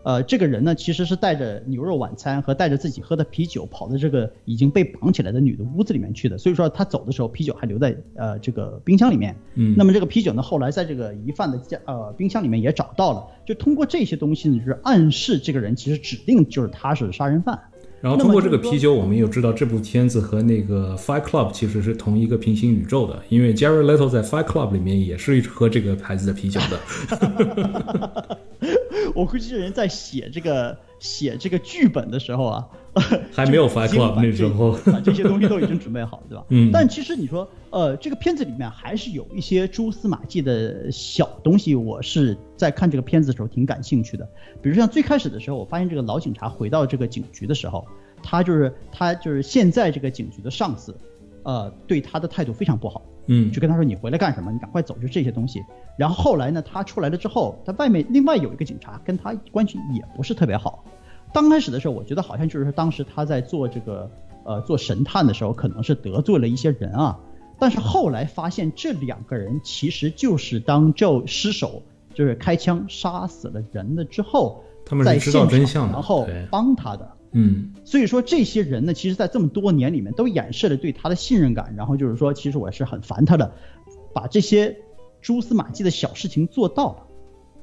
呃，这个人呢，其实是带着牛肉晚餐和带着自己喝的啤酒，跑到这个已经被绑起来的女的屋子里面去的。所以说他走的时候，啤酒还留在呃这个冰箱里面。嗯那么这个啤酒呢，后来在这个疑犯的家呃冰箱里面也找到了。就通过这些东西呢，就是暗示这个人其实指定就是他是杀人犯。然后通过这个啤酒，我们又知道这部片子和那个 Fight Club 其实是同一个平行宇宙的，因为 Jerry Little 在 Fight Club 里面也是喝这个牌子的啤酒的。我估计这人在写这个写这个剧本的时候啊，还没有 Fight Club 那时候 这些东西都已经准备好了，对吧？嗯但其实你说，呃，这个片子里面还是有一些蛛丝马迹的小东西，我是在看这个片子的时候挺感兴趣的。比如像最开始的时候，我发现这个老警察回到这个警局的时候，他就是他就是现在这个警局的上司，呃，对他的态度非常不好。嗯就跟他说你回来干什么？你赶快走，就这些东西。然后后来呢，他出来了之后，他外面另外有一个警察跟他关系也不是特别好。刚开始的时候，我觉得好像就是说当时他在做这个呃做神探的时候，可能是得罪了一些人啊。但是后来发现这两个人其实就是当 Joe 失手就是开枪杀死了人了之后，他们是在知道现场真相的然后帮他的。嗯所以说这些人呢，其实，在这么多年里面都掩饰了对他的信任感，然后就是说，其实我是很烦他的，把这些蛛丝马迹的小事情做到了。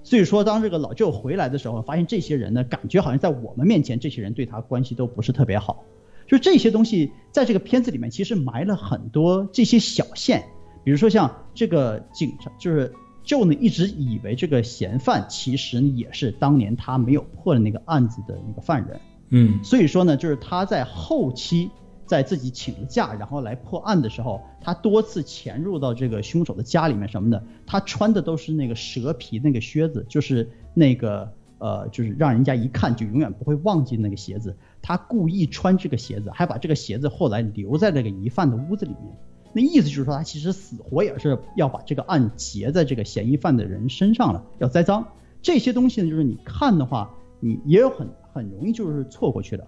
所以说，当这个老舅回来的时候，发现这些人呢，感觉好像在我们面前，这些人对他关系都不是特别好。就这些东西，在这个片子里面，其实埋了很多这些小线，比如说像这个警察，就是舅呢一直以为这个嫌犯其实也是当年他没有破的那个案子的那个犯人。嗯所以说呢，就是他在后期在自己请了假，然后来破案的时候，他多次潜入到这个凶手的家里面什么的，他穿的都是那个蛇皮那个靴子，就是那个呃，就是让人家一看就永远不会忘记那个鞋子。他故意穿这个鞋子，还把这个鞋子后来留在那个疑犯的屋子里面。那意思就是说，他其实死活也是要把这个案结在这个嫌疑犯的人身上了，要栽赃。这些东西呢，就是你看的话，你也有很很容易就是错过去的。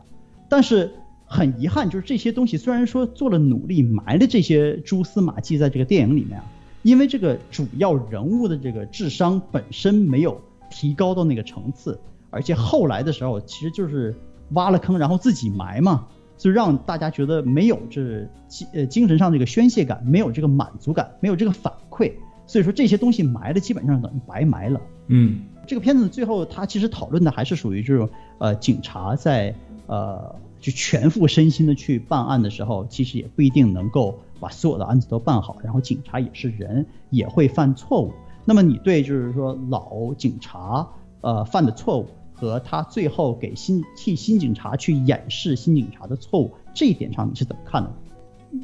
但是很遗憾，就是这些东西虽然说做了努力，埋了这些蛛丝马迹在这个电影里面啊，因为这个主要人物的这个智商本身没有提高到那个层次，而且后来的时候其实就是挖了坑，然后自己埋嘛，就让大家觉得没有这精呃精神上这个宣泄感，没有这个满足感，没有这个反馈，所以说这些东西埋的基本上等于白埋了。嗯这个片子最后它其实讨论的还是属于这种呃警察在呃就全副身心的去办案的时候，其实也不一定能够把所有的案子都办好。然后警察也是人，也会犯错误。那么你对就是说老警察呃犯的错误和他最后给新替新警察去掩饰新警察的错误这一点上，你是怎么看的？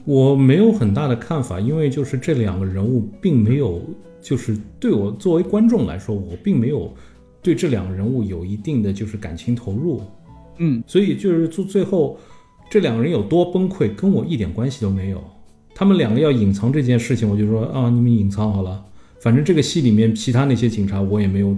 我没有很大的看法，因为就是这两个人物并没有，就是对我作为观众来说，我并没有对这两个人物有一定的就是感情投入，嗯所以就是最最后这两个人有多崩溃，跟我一点关系都没有。他们两个要隐藏这件事情，我就说啊，你们隐藏好了，反正这个戏里面其他那些警察我也没有。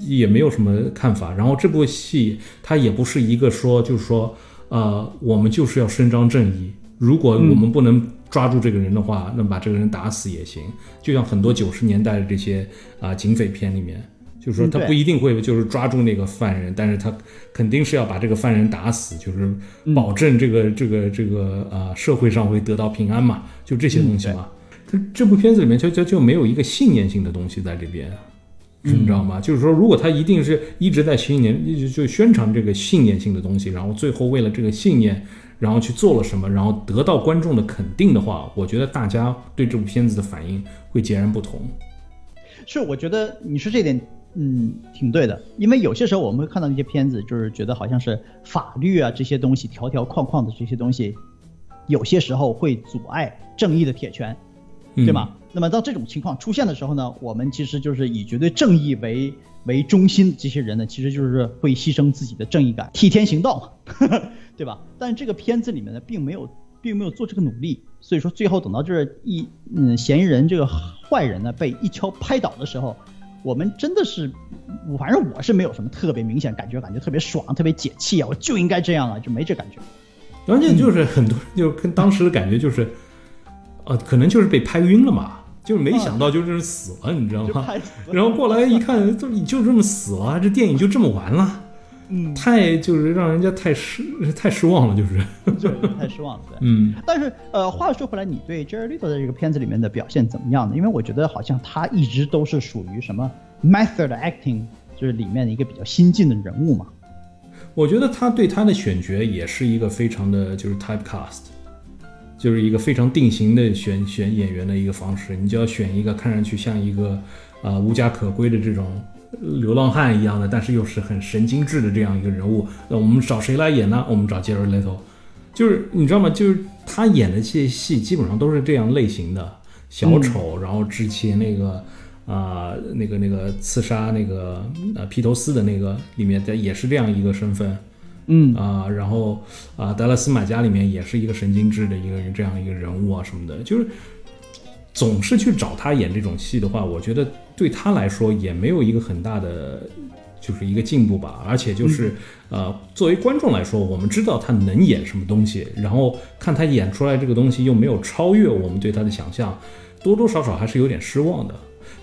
也没有什么看法，然后这部戏它也不是一个说，就是说，呃，我们就是要伸张正义，如果我们不能抓住这个人的话，那把这个人打死也行。就像很多九十年代的这些啊、警匪片里面，就是说他不一定会就是抓住那个犯人，但是他肯定是要把这个犯人打死，就是保证这个、这个这个啊、社会上会得到平安嘛，就这些东西嘛。他这部片子里面就就就没有一个信念性的东西在这边。你知道吗？就是说，如果他一定是一直在信念，就就宣传这个信念性的东西，然后最后为了这个信念，然后去做了什么，然后得到观众的肯定的话，我觉得大家对这部片子的反应会截然不同。是，我觉得你说这点，嗯，挺对的。因为有些时候我们会看到那些片子，就是觉得好像是法律啊这些东西条条框框的这些东西，有些时候会阻碍正义的铁拳，嗯对吗？那么当这种情况出现的时候呢，我们其实就是以绝对正义为为中心的这些人呢，其实就是会牺牲自己的正义感，替天行道嘛，对吧？但是这个片子里面呢，并没有并没有做这个努力，所以说最后等到这一嗯嫌疑人这个坏人呢被一敲拍倒的时候，我们真的是，我反正我是没有什么特别明显感觉，感觉特别爽，特别解气啊，我就应该这样啊，就没这感觉。关键就是很多人就跟当时的感觉就是，呃，可能就是被拍晕了嘛，就是没想到就是死了，你知道吗？然后过来一看，就你就这么死了，这电影就这么完了，嗯，太就是让人家太失 太失望了，就是，就是太失望了，对。嗯。但是，呃，话说回来，你对 Jared Leto 在这个片子里面的表现怎么样呢？因为我觉得好像他一直都是属于什么 method acting，就是里面的一个比较新进的人物嘛。我觉得他对他的选角也是一个非常的就是 typecast，就是一个非常定型的选选演员的一个方式。你就要选一个看上去像一个啊、呃无家可归的这种流浪汉一样的，但是又是很神经质的这样一个人物。那我们找谁来演呢？我们找 Jared Leto，就是你知道吗？就是他演的这些戏基本上都是这样类型的小丑，然后之前那个。啊、那个那个刺杀那个呃披头士的那个里面的也是这样一个身份，嗯啊、然后啊，达拉斯马加里面也是一个神经质的一个人，这样一个人物啊什么的，就是总是去找他演这种戏的话，我觉得对他来说也没有一个很大的就是一个进步吧。而且就是、呃，作为观众来说，我们知道他能演什么东西，然后看他演出来这个东西又没有超越我们对他的想象，多多少少还是有点失望的。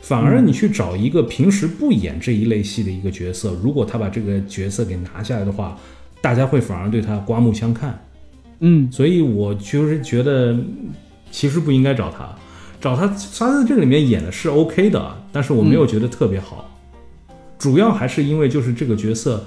反而你去找一个平时不演这一类戏的一个角色，如果他把这个角色给拿下来的话，大家会反而对他刮目相看。嗯所以我就是觉得，其实不应该找他，找他，他在这个里面演的是 OK 的，但是我没有觉得特别好。主要还是因为就是这个角色，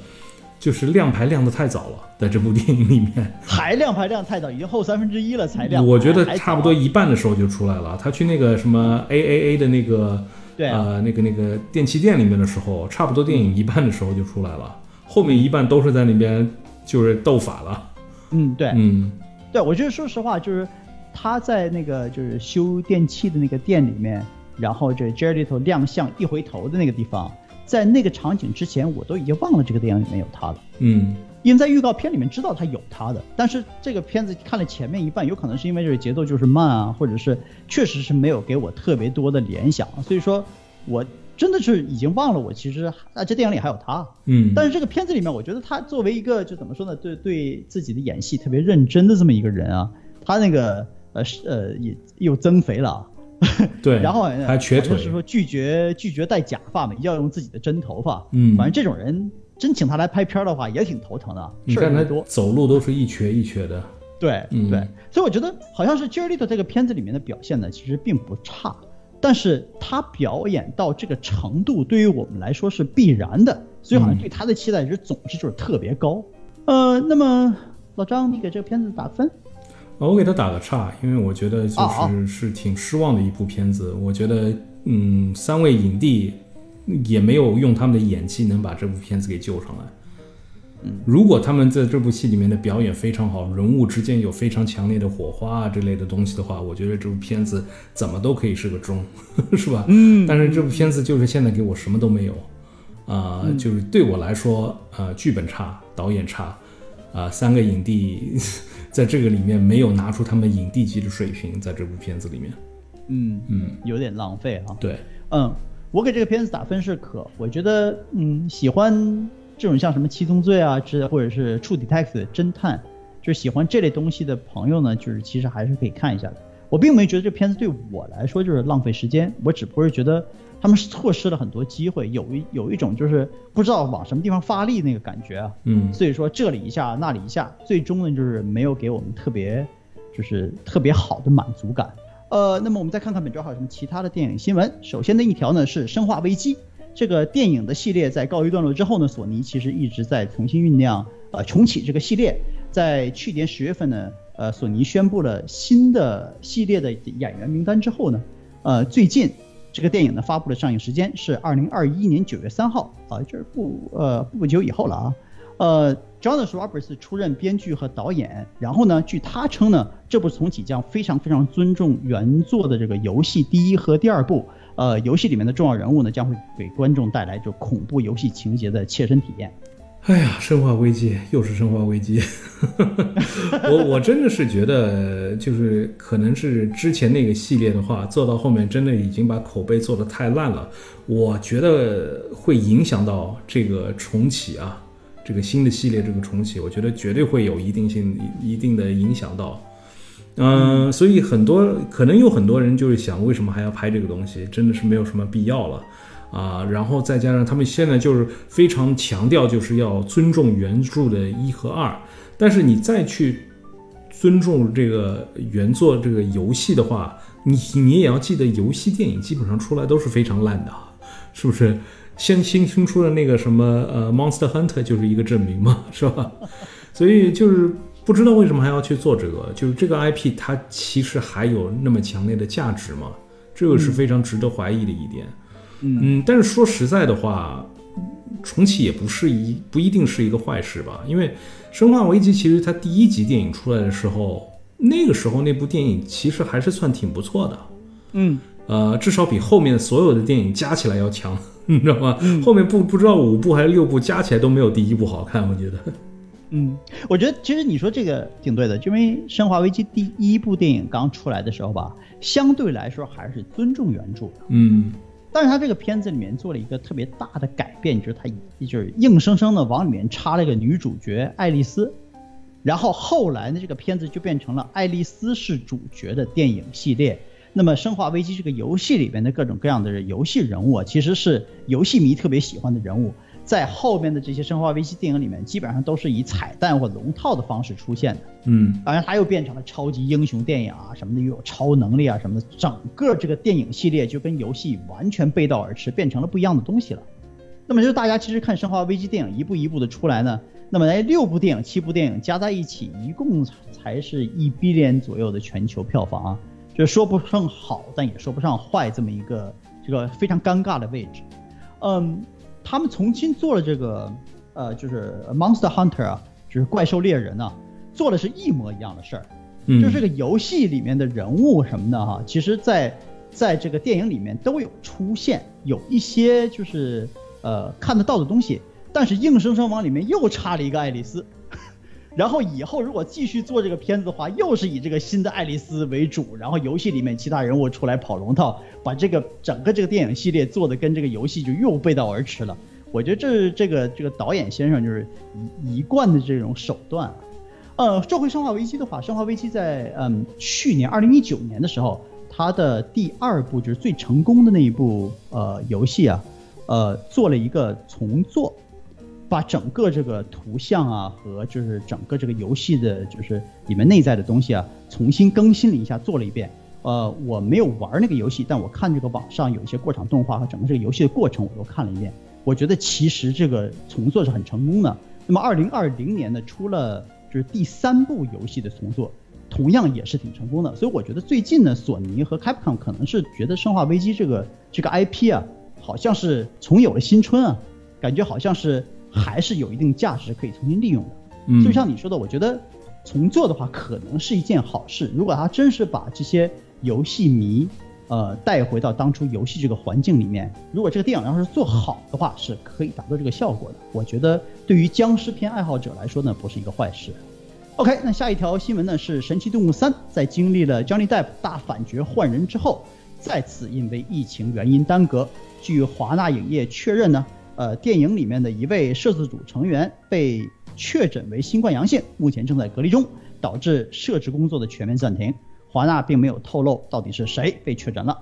就是亮牌亮的太早了，在这部电影里面，还亮牌亮太早，已经后三分之一了才亮。我觉得差不多一半的时候就出来了。他去那个什么 AAA 的那个对啊呃，那个那个电器店里面的时候，差不多电影一半的时候就出来了，后面一半都是在那边就是斗法了。嗯，对，嗯对，我觉得说实话，就是他在那个就是修电器的那个店里面，然后这 Jared Leto 亮相一回头的那个地方，在那个场景之前，我都已经忘了这个电影里面有他了。嗯因为在预告片里面知道他有他的，但是这个片子看了前面一半，有可能是因为这个节奏就是慢啊，或者是确实是没有给我特别多的联想，所以说我真的是已经忘了我其实啊这电影里还有他。嗯，但是这个片子里面，我觉得他作为一个就怎么说呢，对对自己的演戏特别认真的这么一个人啊，他那个呃是呃也又增肥了啊，对，然后呃还瘸腿就是说拒绝拒绝戴假发嘛，要用自己的真头发。嗯反正这种人真请他来拍片儿的话，也挺头疼的，你看他事儿也多。走路都是一瘸一瘸的。对、嗯对，所以我觉得好像是 Jared Leto 这个片子里面的表现呢，其实并不差，但是他表演到这个程度，对于我们来说是必然的，所以好像嗯对他的期待值总是就是特别高。呃，那么老张，你给这个片子打分？啊我给他打个岔，因为我觉得就是是挺失望的一部片子。我觉得，嗯，三位影帝也没有用他们的演技能把这部片子给救上来。嗯如果他们在这部戏里面的表演非常好，人物之间有非常强烈的火花啊之类的东西的话，我觉得这部片子怎么都可以是个中，是吧？嗯但是这部片子就是现在给我什么都没有，啊、嗯就是对我来说，呃，剧本差，导演差，啊、三个影帝在这个里面没有拿出他们影帝级的水平，在这部片子里面，嗯嗯，有点浪费啊。对，嗯，我给这个片子打分是可，我觉得嗯，喜欢这种像什么七宗罪啊之或者是 True Detective 侦探，就是喜欢这类东西的朋友呢，就是其实还是可以看一下的。我并没觉得这片子对我来说就是浪费时间，我只不过是觉得他们是错失了很多机会，有一有一种就是不知道往什么地方发力那个感觉啊。嗯所以说这里一下那里一下，最终呢就是没有给我们特别就是特别好的满足感。呃，那么我们再看看本周还有什么其他的电影新闻。首先的一条呢是《生化危机》这个电影的系列在告一段落之后呢，索尼其实一直在重新酝酿呃重启这个系列。在去年十月份呢，呃，索尼宣布了新的系列的演员名单之后呢，呃，最近这个电影呢发布的上映时间是二零二一年九月三号啊，就是不呃不久以后了啊。呃，Jonas Roberts 出任编剧和导演，然后呢，据他称呢，这部重启将非常非常尊重原作的这个游戏第一和第二部。呃，游戏里面的重要人物呢，将会给观众带来就恐怖游戏情节的切身体验。哎呀，生化危机又是生化危机，我我真的是觉得，就是可能是之前那个系列的话，做到后面真的已经把口碑做得太烂了，我觉得会影响到这个重启啊，这个新的系列这个重启，我觉得绝对会有一定性一定的影响到。嗯、所以很多可能有很多人就是想，为什么还要拍这个东西？真的是没有什么必要了。啊，然后再加上他们现在就是非常强调，就是要尊重原著的一和二，但是你再去尊重这个原作这个游戏的话，你你也要记得，游戏电影基本上出来都是非常烂的，是不是？先新新出的那个什么呃 Monster Hunter 就是一个证明嘛，是吧？所以就是不知道为什么还要去做这个，就是这个 IP 它其实还有那么强烈的价值吗？这个是非常值得怀疑的一点。嗯，但是说实在的话，重启也不是一不一定是一个坏事吧？因为《生化危机》其实它第一集电影出来的时候，那个时候那部电影其实还是算挺不错的，嗯，呃，至少比后面所有的电影加起来要强，你知道吗？后面不不知道五部还是六部加起来都没有第一部好看，我觉得。嗯，我觉得其实你说这个挺对的，因为《生化危机》第一部电影刚出来的时候吧，相对来说还是尊重原著的。嗯但是他这个片子里面做了一个特别大的改变，就是他就是硬生生的往里面插了一个女主角爱丽丝，然后后来呢，这个片子就变成了爱丽丝是主角的电影系列。那么《生化危机》这个游戏里面的各种各样的游戏人物啊，其实是游戏迷特别喜欢的人物，在后面的这些《生化危机》电影里面，基本上都是以彩蛋或龙套的方式出现的。嗯当然，它又变成了超级英雄电影啊什么的，又有超能力啊什么的，整个这个电影系列就跟游戏完全背道而驰，变成了不一样的东西了。那么就是大家其实看《生化危机》电影一步一步的出来呢，那么哎六部电影、七部电影加在一起，一共才是一 billion 左右的全球票房啊，就说不上好，但也说不上坏这么一个这个非常尴尬的位置。嗯，他们重新做了这个呃，就是 Monster Hunter 啊，就是怪兽猎人啊，做的是一模一样的事儿。嗯，就是这个游戏里面的人物什么的哈，其实，在在这个电影里面都有出现，有一些就是呃看得到的东西，但是硬生生往里面又插了一个爱丽丝。然后以后如果继续做这个片子的话，又是以这个新的爱丽丝为主，然后游戏里面其他人物出来跑龙套，把这个整个这个电影系列做的跟这个游戏就又背道而驰了。我觉得这这个这个导演先生就是一一贯的这种手段啊。呃，说回《生化危机》的话，《生化危机》在嗯去年二零一九年的时候，它的第二部就是最成功的那一部呃游戏啊，呃做了一个重做。把整个这个图像啊和就是整个这个游戏的，就是里面内在的东西啊，重新更新了一下，做了一遍。呃，我没有玩那个游戏，但我看这个网上有一些过场动画和整个这个游戏的过程，我都看了一遍。我觉得其实这个重做是很成功的。那么二零二零年呢，出了就是第三部游戏的重做，同样也是挺成功的。所以我觉得最近呢，索尼和 Capcom 可能是觉得《生化危机》这个这个 IP 啊，好像是重有了新春啊，感觉好像是。还是有一定价值可以重新利用的，嗯，就像你说的，我觉得重做的话可能是一件好事。如果他真是把这些游戏迷，呃，带回到当初游戏这个环境里面，如果这个电影要是做好的话，是可以达到这个效果的。我觉得对于僵尸片爱好者来说呢，不是一个坏事。OK，那下一条新闻呢是《神奇动物三》在经历了 Johnny Depp 大反角换人之后，再次因为疫情原因耽搁。据华纳影业确认呢。呃，电影里面的一位摄制组成员被确诊为新冠阳性，目前正在隔离中，导致摄制工作的全面暂停。华纳并没有透露到底是谁被确诊了。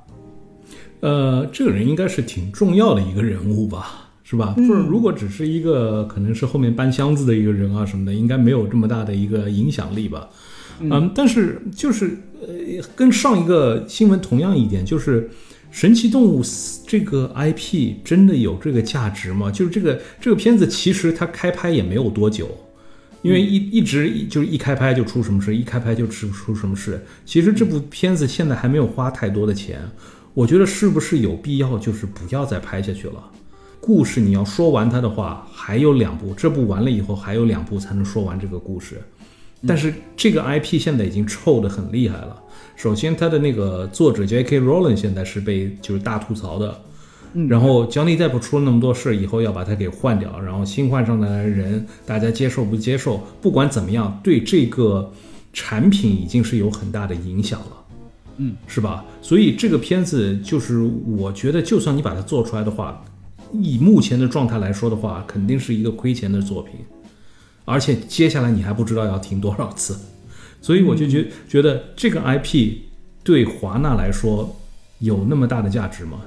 呃，这个人应该是挺重要的一个人物吧，是吧？就是如果只是一个可能是后面搬箱子的一个人啊什么的，应该没有这么大的一个影响力吧。嗯，但是就是呃，跟上一个新闻同样一点就是。神奇动物这个 IP 真的有这个价值吗？就是这个这个片子其实它开拍也没有多久，因为一一直就是一开拍就出什么事，一开拍就出出什么事。其实这部片子现在还没有花太多的钱，我觉得是不是有必要就是不要再拍下去了？故事你要说完它的话，还有两部，这部完了以后还有两部才能说完这个故事。但是这个 IP 现在已经臭得很厉害了。首先，他的那个作者 J.K. Rowling 现在是被就是大吐槽的，然后 Johnny Depp 出了那么多事以后要把他给换掉，然后新换上来的人大家接受不接受？不管怎么样，对这个产品已经是有很大的影响了，嗯，是吧？所以这个片子就是我觉得，就算你把它做出来的话，以目前的状态来说的话，肯定是一个亏钱的作品，而且接下来你还不知道要停多少次。所以我就觉觉得这个 IP 对华纳来说有那么大的价值吗？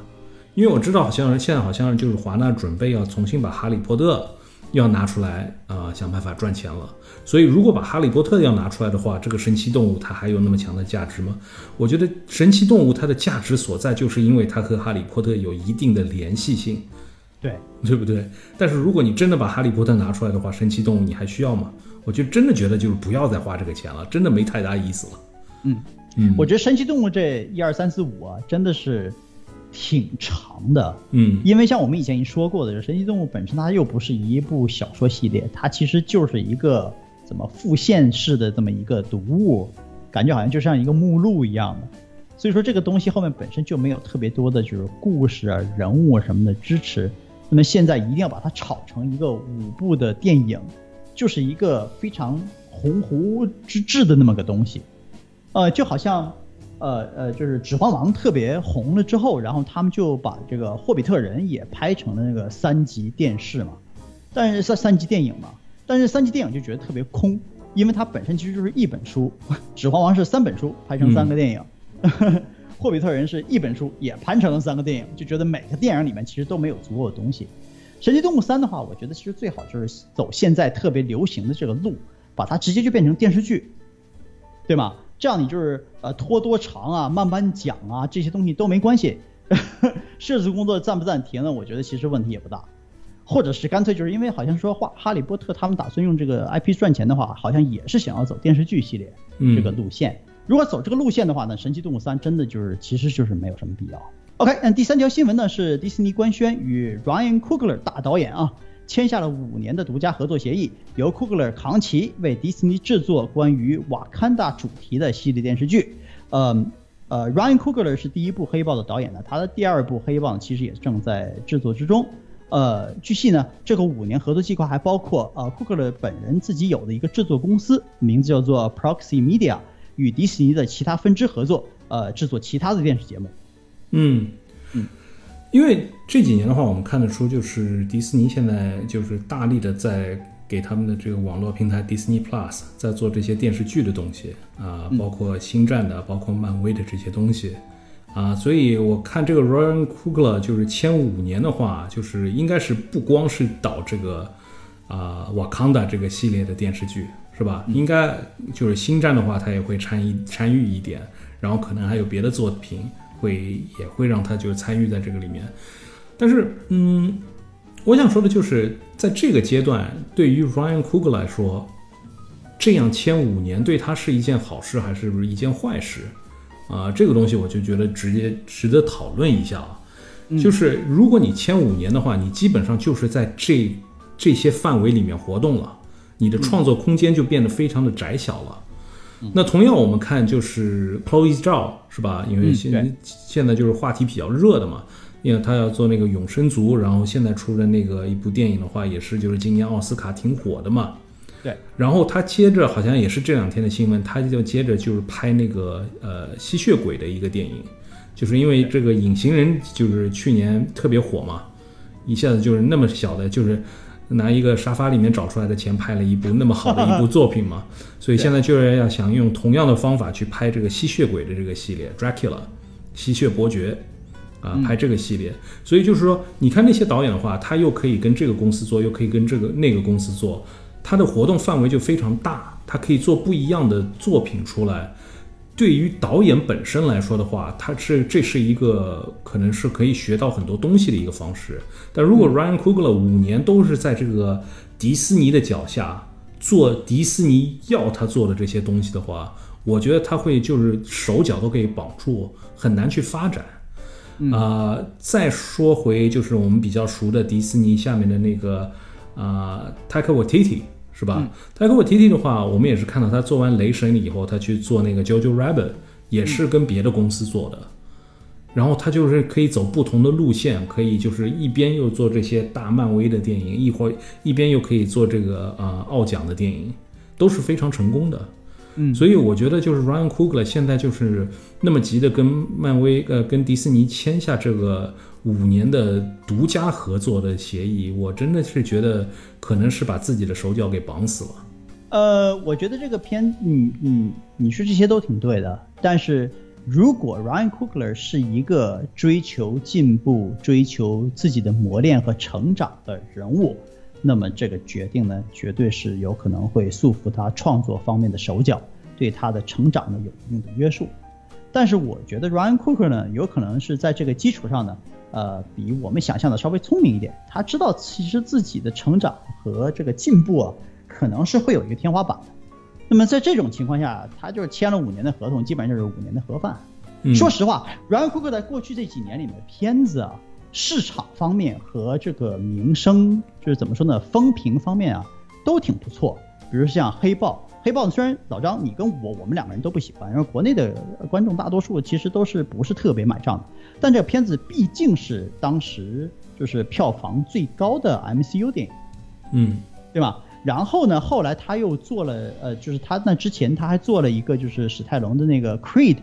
因为我知道好像现在好像就是华纳准备要重新把哈利波特要拿出来啊，想办法赚钱了。所以如果把哈利波特要拿出来的话，这个神奇动物它还有那么强的价值吗？我觉得神奇动物它的价值所在就是因为它和哈利波特有一定的联系性，对对不对？但是如果你真的把哈利波特拿出来的话，神奇动物你还需要吗？我就真的觉得就是不要再花这个钱了，真的没太大意思了。嗯嗯，我觉得神奇动物这一二三四五啊，真的是挺长的。嗯，因为像我们以前已经说过的，神奇动物本身它又不是一部小说系列，它其实就是一个怎么复现式的这么一个读物，感觉好像就像一个目录一样的。所以说这个东西后面本身就没有特别多的就是故事啊、人物什么的支持。那么现在一定要把它炒成一个五部的电影。就是一个非常鸿鹄之志的那么个东西，呃，就好像，呃呃，就是《指环王》特别红了之后，然后他们就把这个《霍比特人》也拍成了那个三级电视嘛，但是三三级电影嘛，但是三级电影就觉得特别空，因为它本身其实就是一本书，《指环王》是三本书拍成三个电影，《霍比特人》是一本书也拍成了三个电影，就觉得每个电影里面其实都没有足够的东西。神奇动物三的话，我觉得其实最好就是走现在特别流行的这个路，把它直接就变成电视剧，对吗？这样你就是呃拖多长啊，慢慢讲啊，这些东西都没关系。摄制工作暂不暂停呢？我觉得其实问题也不大，或者是干脆就是因为好像说话哈利波特他们打算用这个 IP 赚钱的话，好像也是想要走电视剧系列这个路线。如果走这个路线的话呢，神奇动物三真的就是其实就是没有什么必要。OK，嗯，第三条新闻呢是迪士尼官宣与 Ryan Coogler 大导演啊签下了五年的独家合作协议，由 Coogler 扛旗为迪士尼制作关于瓦坎达主题的系列电视剧。呃呃，Ryan Coogler 是第一部黑豹的导演呢，他的第二部黑豹其实也正在制作之中。呃，据悉呢，这个五年合作计划还包括呃 Coogler 本人自己有的一个制作公司，名字叫做 Proxy Media，与迪士尼的其他分支合作，呃，制作其他的电视节目。嗯嗯，因为这几年的话，我们看得出，就是迪士尼现在就是大力的在给他们的这个网络平台 Disney Plus 在做这些电视剧的东西啊，包括星战的，包括漫威的这些东西。啊，所以我看这个 Ryan Coogler 就是签五年的话，就是应该是不光是导这个啊 Wakanda 这个系列的电视剧，是吧？应该就是星战的话，他也会参与参与一点，然后可能还有别的作品会也会让他就参与在这个里面。但是，嗯，我想说的就是在这个阶段，对于 Ryan Coogler 来说，这样签五年对他是一件好事还是不是一件坏事？啊，这个东西我就觉得直接值得讨论一下啊。就是如果你签五年的话，你基本上就是在这这些范围里面活动了，你的创作空间就变得非常的窄小了。那同样我们看就是 Chloe Zhao 是吧？因为现现在就是话题比较热的嘛，因为他要做那个永生族，然后现在出的那个一部电影的话，也是就是今年奥斯卡挺火的嘛。对，然后他接着好像也是这两天的新闻，他就接着就是拍那个呃吸血鬼的一个电影，就是因为这个隐形人就是去年特别火嘛，一下子就是那么小的，就是拿一个沙发里面找出来的钱拍了一部那么好的一部作品嘛，所以现在就是要想用同样的方法去拍这个吸血鬼的这个系列，Dracula，吸血伯爵，啊，拍这个系列，所以就是说，你看那些导演的话，他又可以跟这个公司做，又可以跟这个那个公司做。他的活动范围就非常大，他可以做不一样的作品出来。对于导演本身来说的话，他是这是一个可能是可以学到很多东西的一个方式。但如果 Ryan Coogler 五年都是在这个迪士尼的脚下做迪士尼要他做的这些东西的话，我觉得他会就是手脚都给绑住，很难去发展。啊，再说回就是我们比较熟的迪士尼下面的那个啊，Taika Waititi。是吧？他跟我提提的话，我们也是看到他做完《雷神》以后，他去做那个《JoJo Rabbit》，也是跟别的公司做的。然后他就是可以走不同的路线，可以就是一边又做这些大漫威的电影，一会儿一边又可以做这个呃奥奖的电影，都是非常成功的。嗯，所以我觉得就是 Ryan Coogler 现在就是那么急的跟漫威呃跟迪士尼签下这个。五年的独家合作的协议，我真的是觉得可能是把自己的手脚给绑死了。呃，我觉得这个片，你你你说这些都挺对的。但是如果 Ryan Coogler 是一个追求进步、追求自己的磨练和成长的人物，那么这个决定呢，绝对是有可能会束缚他创作方面的手脚，对他的成长呢有一定的约束。但是我觉得 Ryan Coogler 呢，有可能是在这个基础上呢。呃，比我们想象的稍微聪明一点。他知道其实自己的成长和这个进步啊，可能是会有一个天花板的。那么在这种情况下，他就是签了五年的合同，基本上就是五年的盒饭。说实话，Ryan Coogler 在过去这几年里面的片子啊，市场方面和这个名声，就是怎么说呢，风评方面啊，都挺不错。比如像黑豹。黑豹虽然老张你跟我我们两个人都不喜欢，因为国内的观众大多数其实都是不是特别买账的，但这个片子毕竟是当时就是票房最高的 MCU 电影，嗯，对吧？然后呢，后来他又做了，呃，就是他那之前他还做了一个就是史泰龙的那个 Creed，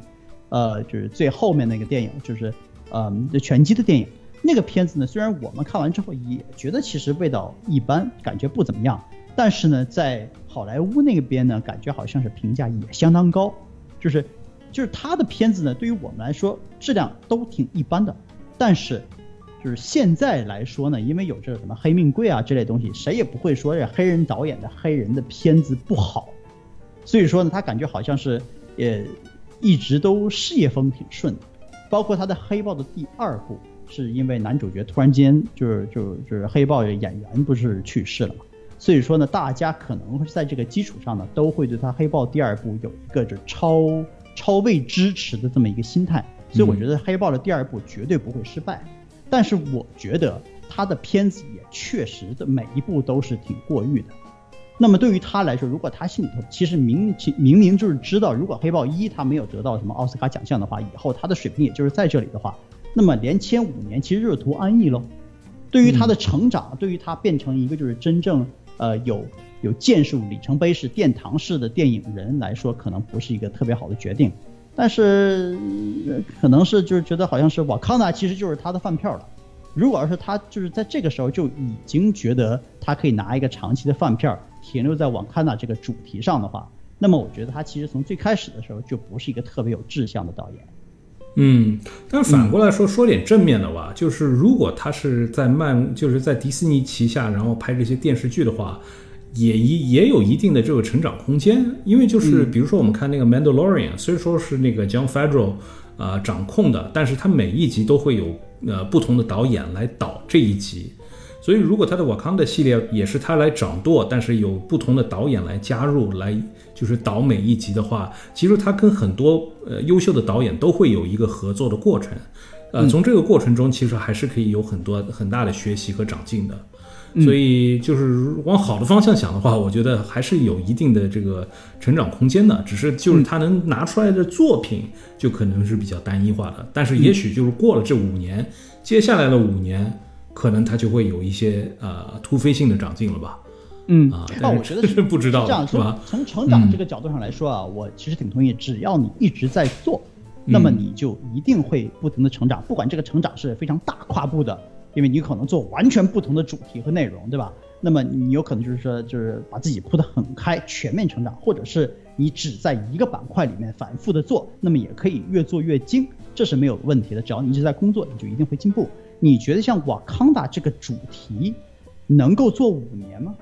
呃，就是最后面那个电影，就是呃拳击的电影。那个片子呢，虽然我们看完之后也觉得其实味道一般，感觉不怎么样。但是呢，在好莱坞那边呢，感觉好像是评价也相当高，就是，就是他的片子呢，对于我们来说质量都挺一般的。但是，就是现在来说呢，因为有这什么黑命贵啊这类东西，谁也不会说这黑人导演的黑人的片子不好。所以说呢，他感觉好像是也一直都事业风挺顺的。包括他的黑豹的第二部，是因为男主角突然间就是就是就是黑豹演员不是去世了嘛。所以说呢，大家可能会在这个基础上呢，都会对他《黑豹》第二部有一个就超超未支持的这么一个心态。所以我觉得黑豹的第二部绝对不会失败。但是我觉得他的片子也确实的每一部都是挺过誉的。那么对于他来说，如果他心里头其实明明明就是知道，如果黑豹一他没有得到什么奥斯卡奖项的话，以后他的水平也就是在这里的话，那么连签五年其实就是图安逸喽。对于他的成长，对于他变成一个就是真正呃有有建树里程碑式殿堂式的电影人来说，可能不是一个特别好的决定。但是可能是就是觉得好像是瓦康纳其实就是他的饭票了。如果要是他就是在这个时候就已经觉得他可以拿一个长期的饭票停留在瓦康纳这个主题上的话，那么我觉得他其实从最开始的时候就不是一个特别有志向的导演。嗯，但反过来说，说点正面的吧，就是如果他是在漫，就是在迪士尼旗下，然后拍这些电视剧的话，也一也有一定的这个成长空间。因为就是比如说我们看那个《Mandalorian》，虽说是那个 John Favreau 啊掌控的，但是他每一集都会有呃不同的导演来导这一集。所以，如果他的瓦康的系列也是他来掌舵，但是有不同的导演来加入，来就是导每一集的话，其实他跟很多呃优秀的导演都会有一个合作的过程，呃，从这个过程中其实还是可以有很多很大的学习和长进的。所以，就是往好的方向想的话，我觉得还是有一定的这个成长空间的。只是就是他能拿出来的作品就可能是比较单一化的，但是也许就是过了这五年，接下来的五年。可能他就会有一些呃突飞性的长进了吧？嗯啊，那我觉得是 不知道这样是吧？从成长这个角度上来说啊，我其实挺同意，只要你一直在做，那么你就一定会不停的成长，不管这个成长是非常大跨步的，因为你可能做完全不同的主题和内容，对吧？那么你有可能就是说就是把自己铺得很开，全面成长，或者是你只在一个板块里面反复的做，那么也可以越做越精，这是没有问题的。只要你一直在工作，你就一定会进步。你觉得像瓦康达这个主题能够做五年吗？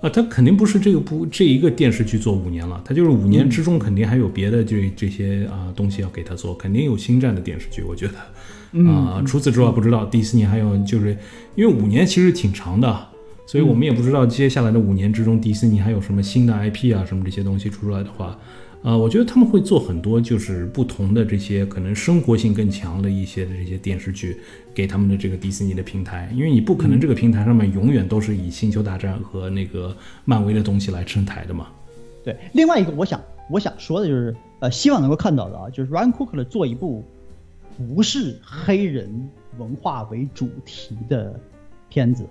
啊，他肯定不是这个部这一个电视剧做五年了，他就是五年之中肯定还有别的这这些啊东西要给他做，肯定有星战的电视剧，我觉得啊。除此之外，不知道迪士尼还有就是因为五年其实挺长的，所以我们也不知道接下来的五年之中迪士尼还有什么新的 IP 啊什么这些东西出来的话。啊，我觉得他们会做很多，就是不同的这些可能生活性更强的一些的这些电视剧，给他们的这个迪士尼的平台，因为你不可能这个平台上面永远都是以星球大战和那个漫威的东西来撑台的嘛。对，另外一个我想我想说的就是，呃，希望能够看到的啊，就是 Ryan Coogler 做一部不是黑人文化为主题的片子。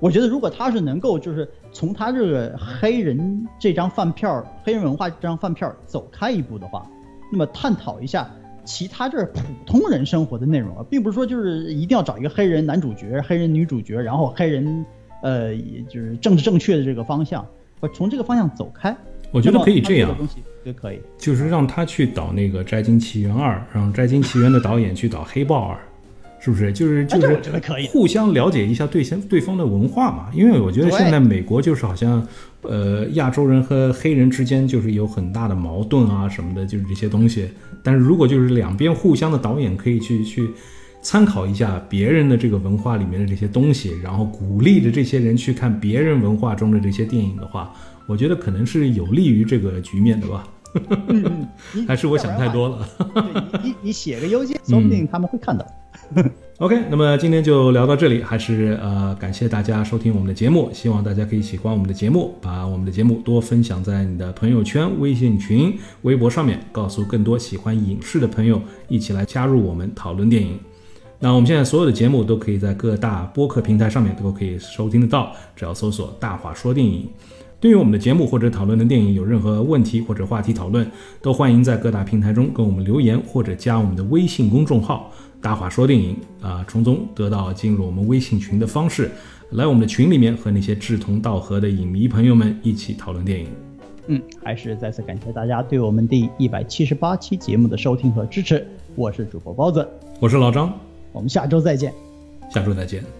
我觉得，如果他是能够，就是从他这个黑人这张饭票、黑人文化这张饭票走开一步的话，那么探讨一下其他这普通人生活的内容啊，并不是说就是一定要找一个黑人男主角、黑人女主角，然后黑人，呃，就是政治正确的这个方向，从这个方向走开。我觉得可以这样，东西就可以，就是让他去导那个《摘金奇缘二》，让《摘金奇缘》的导演去导《黑豹二》。是不是就是就是互相了解一下对先对方的文化嘛？因为我觉得现在美国就是好像，呃，亚洲人和黑人之间就是有很大的矛盾啊什么的，就是这些东西。但是如果就是两边互相的导演可以去去参考一下别人的这个文化里面的这些东西，然后鼓励着这些人去看别人文化中的这些电影的话，我觉得可能是有利于这个局面的吧。还是我想太多了。你你你写个邮件，说不定他们会看到。OK，那么今天就聊到这里，还是呃感谢大家收听我们的节目，希望大家可以喜欢我们的节目，把我们的节目多分享在你的朋友圈、微信群、微博上面，告诉更多喜欢影视的朋友，一起来加入我们讨论电影。那我们现在所有的节目都可以在各大播客平台上面都可以收听得到，只要搜索“大话说电影”。对于我们的节目或者讨论的电影有任何问题或者话题讨论，都欢迎在各大平台中跟我们留言或者加我们的微信公众号“大话说电影”啊，从中得到进入我们微信群的方式，来我们的群里面和那些志同道合的影迷朋友们一起讨论电影。嗯，还是再次感谢大家对我们第一百七十八期节目的收听和支持。我是主播包子，我是老张，我们下周再见，下周再见。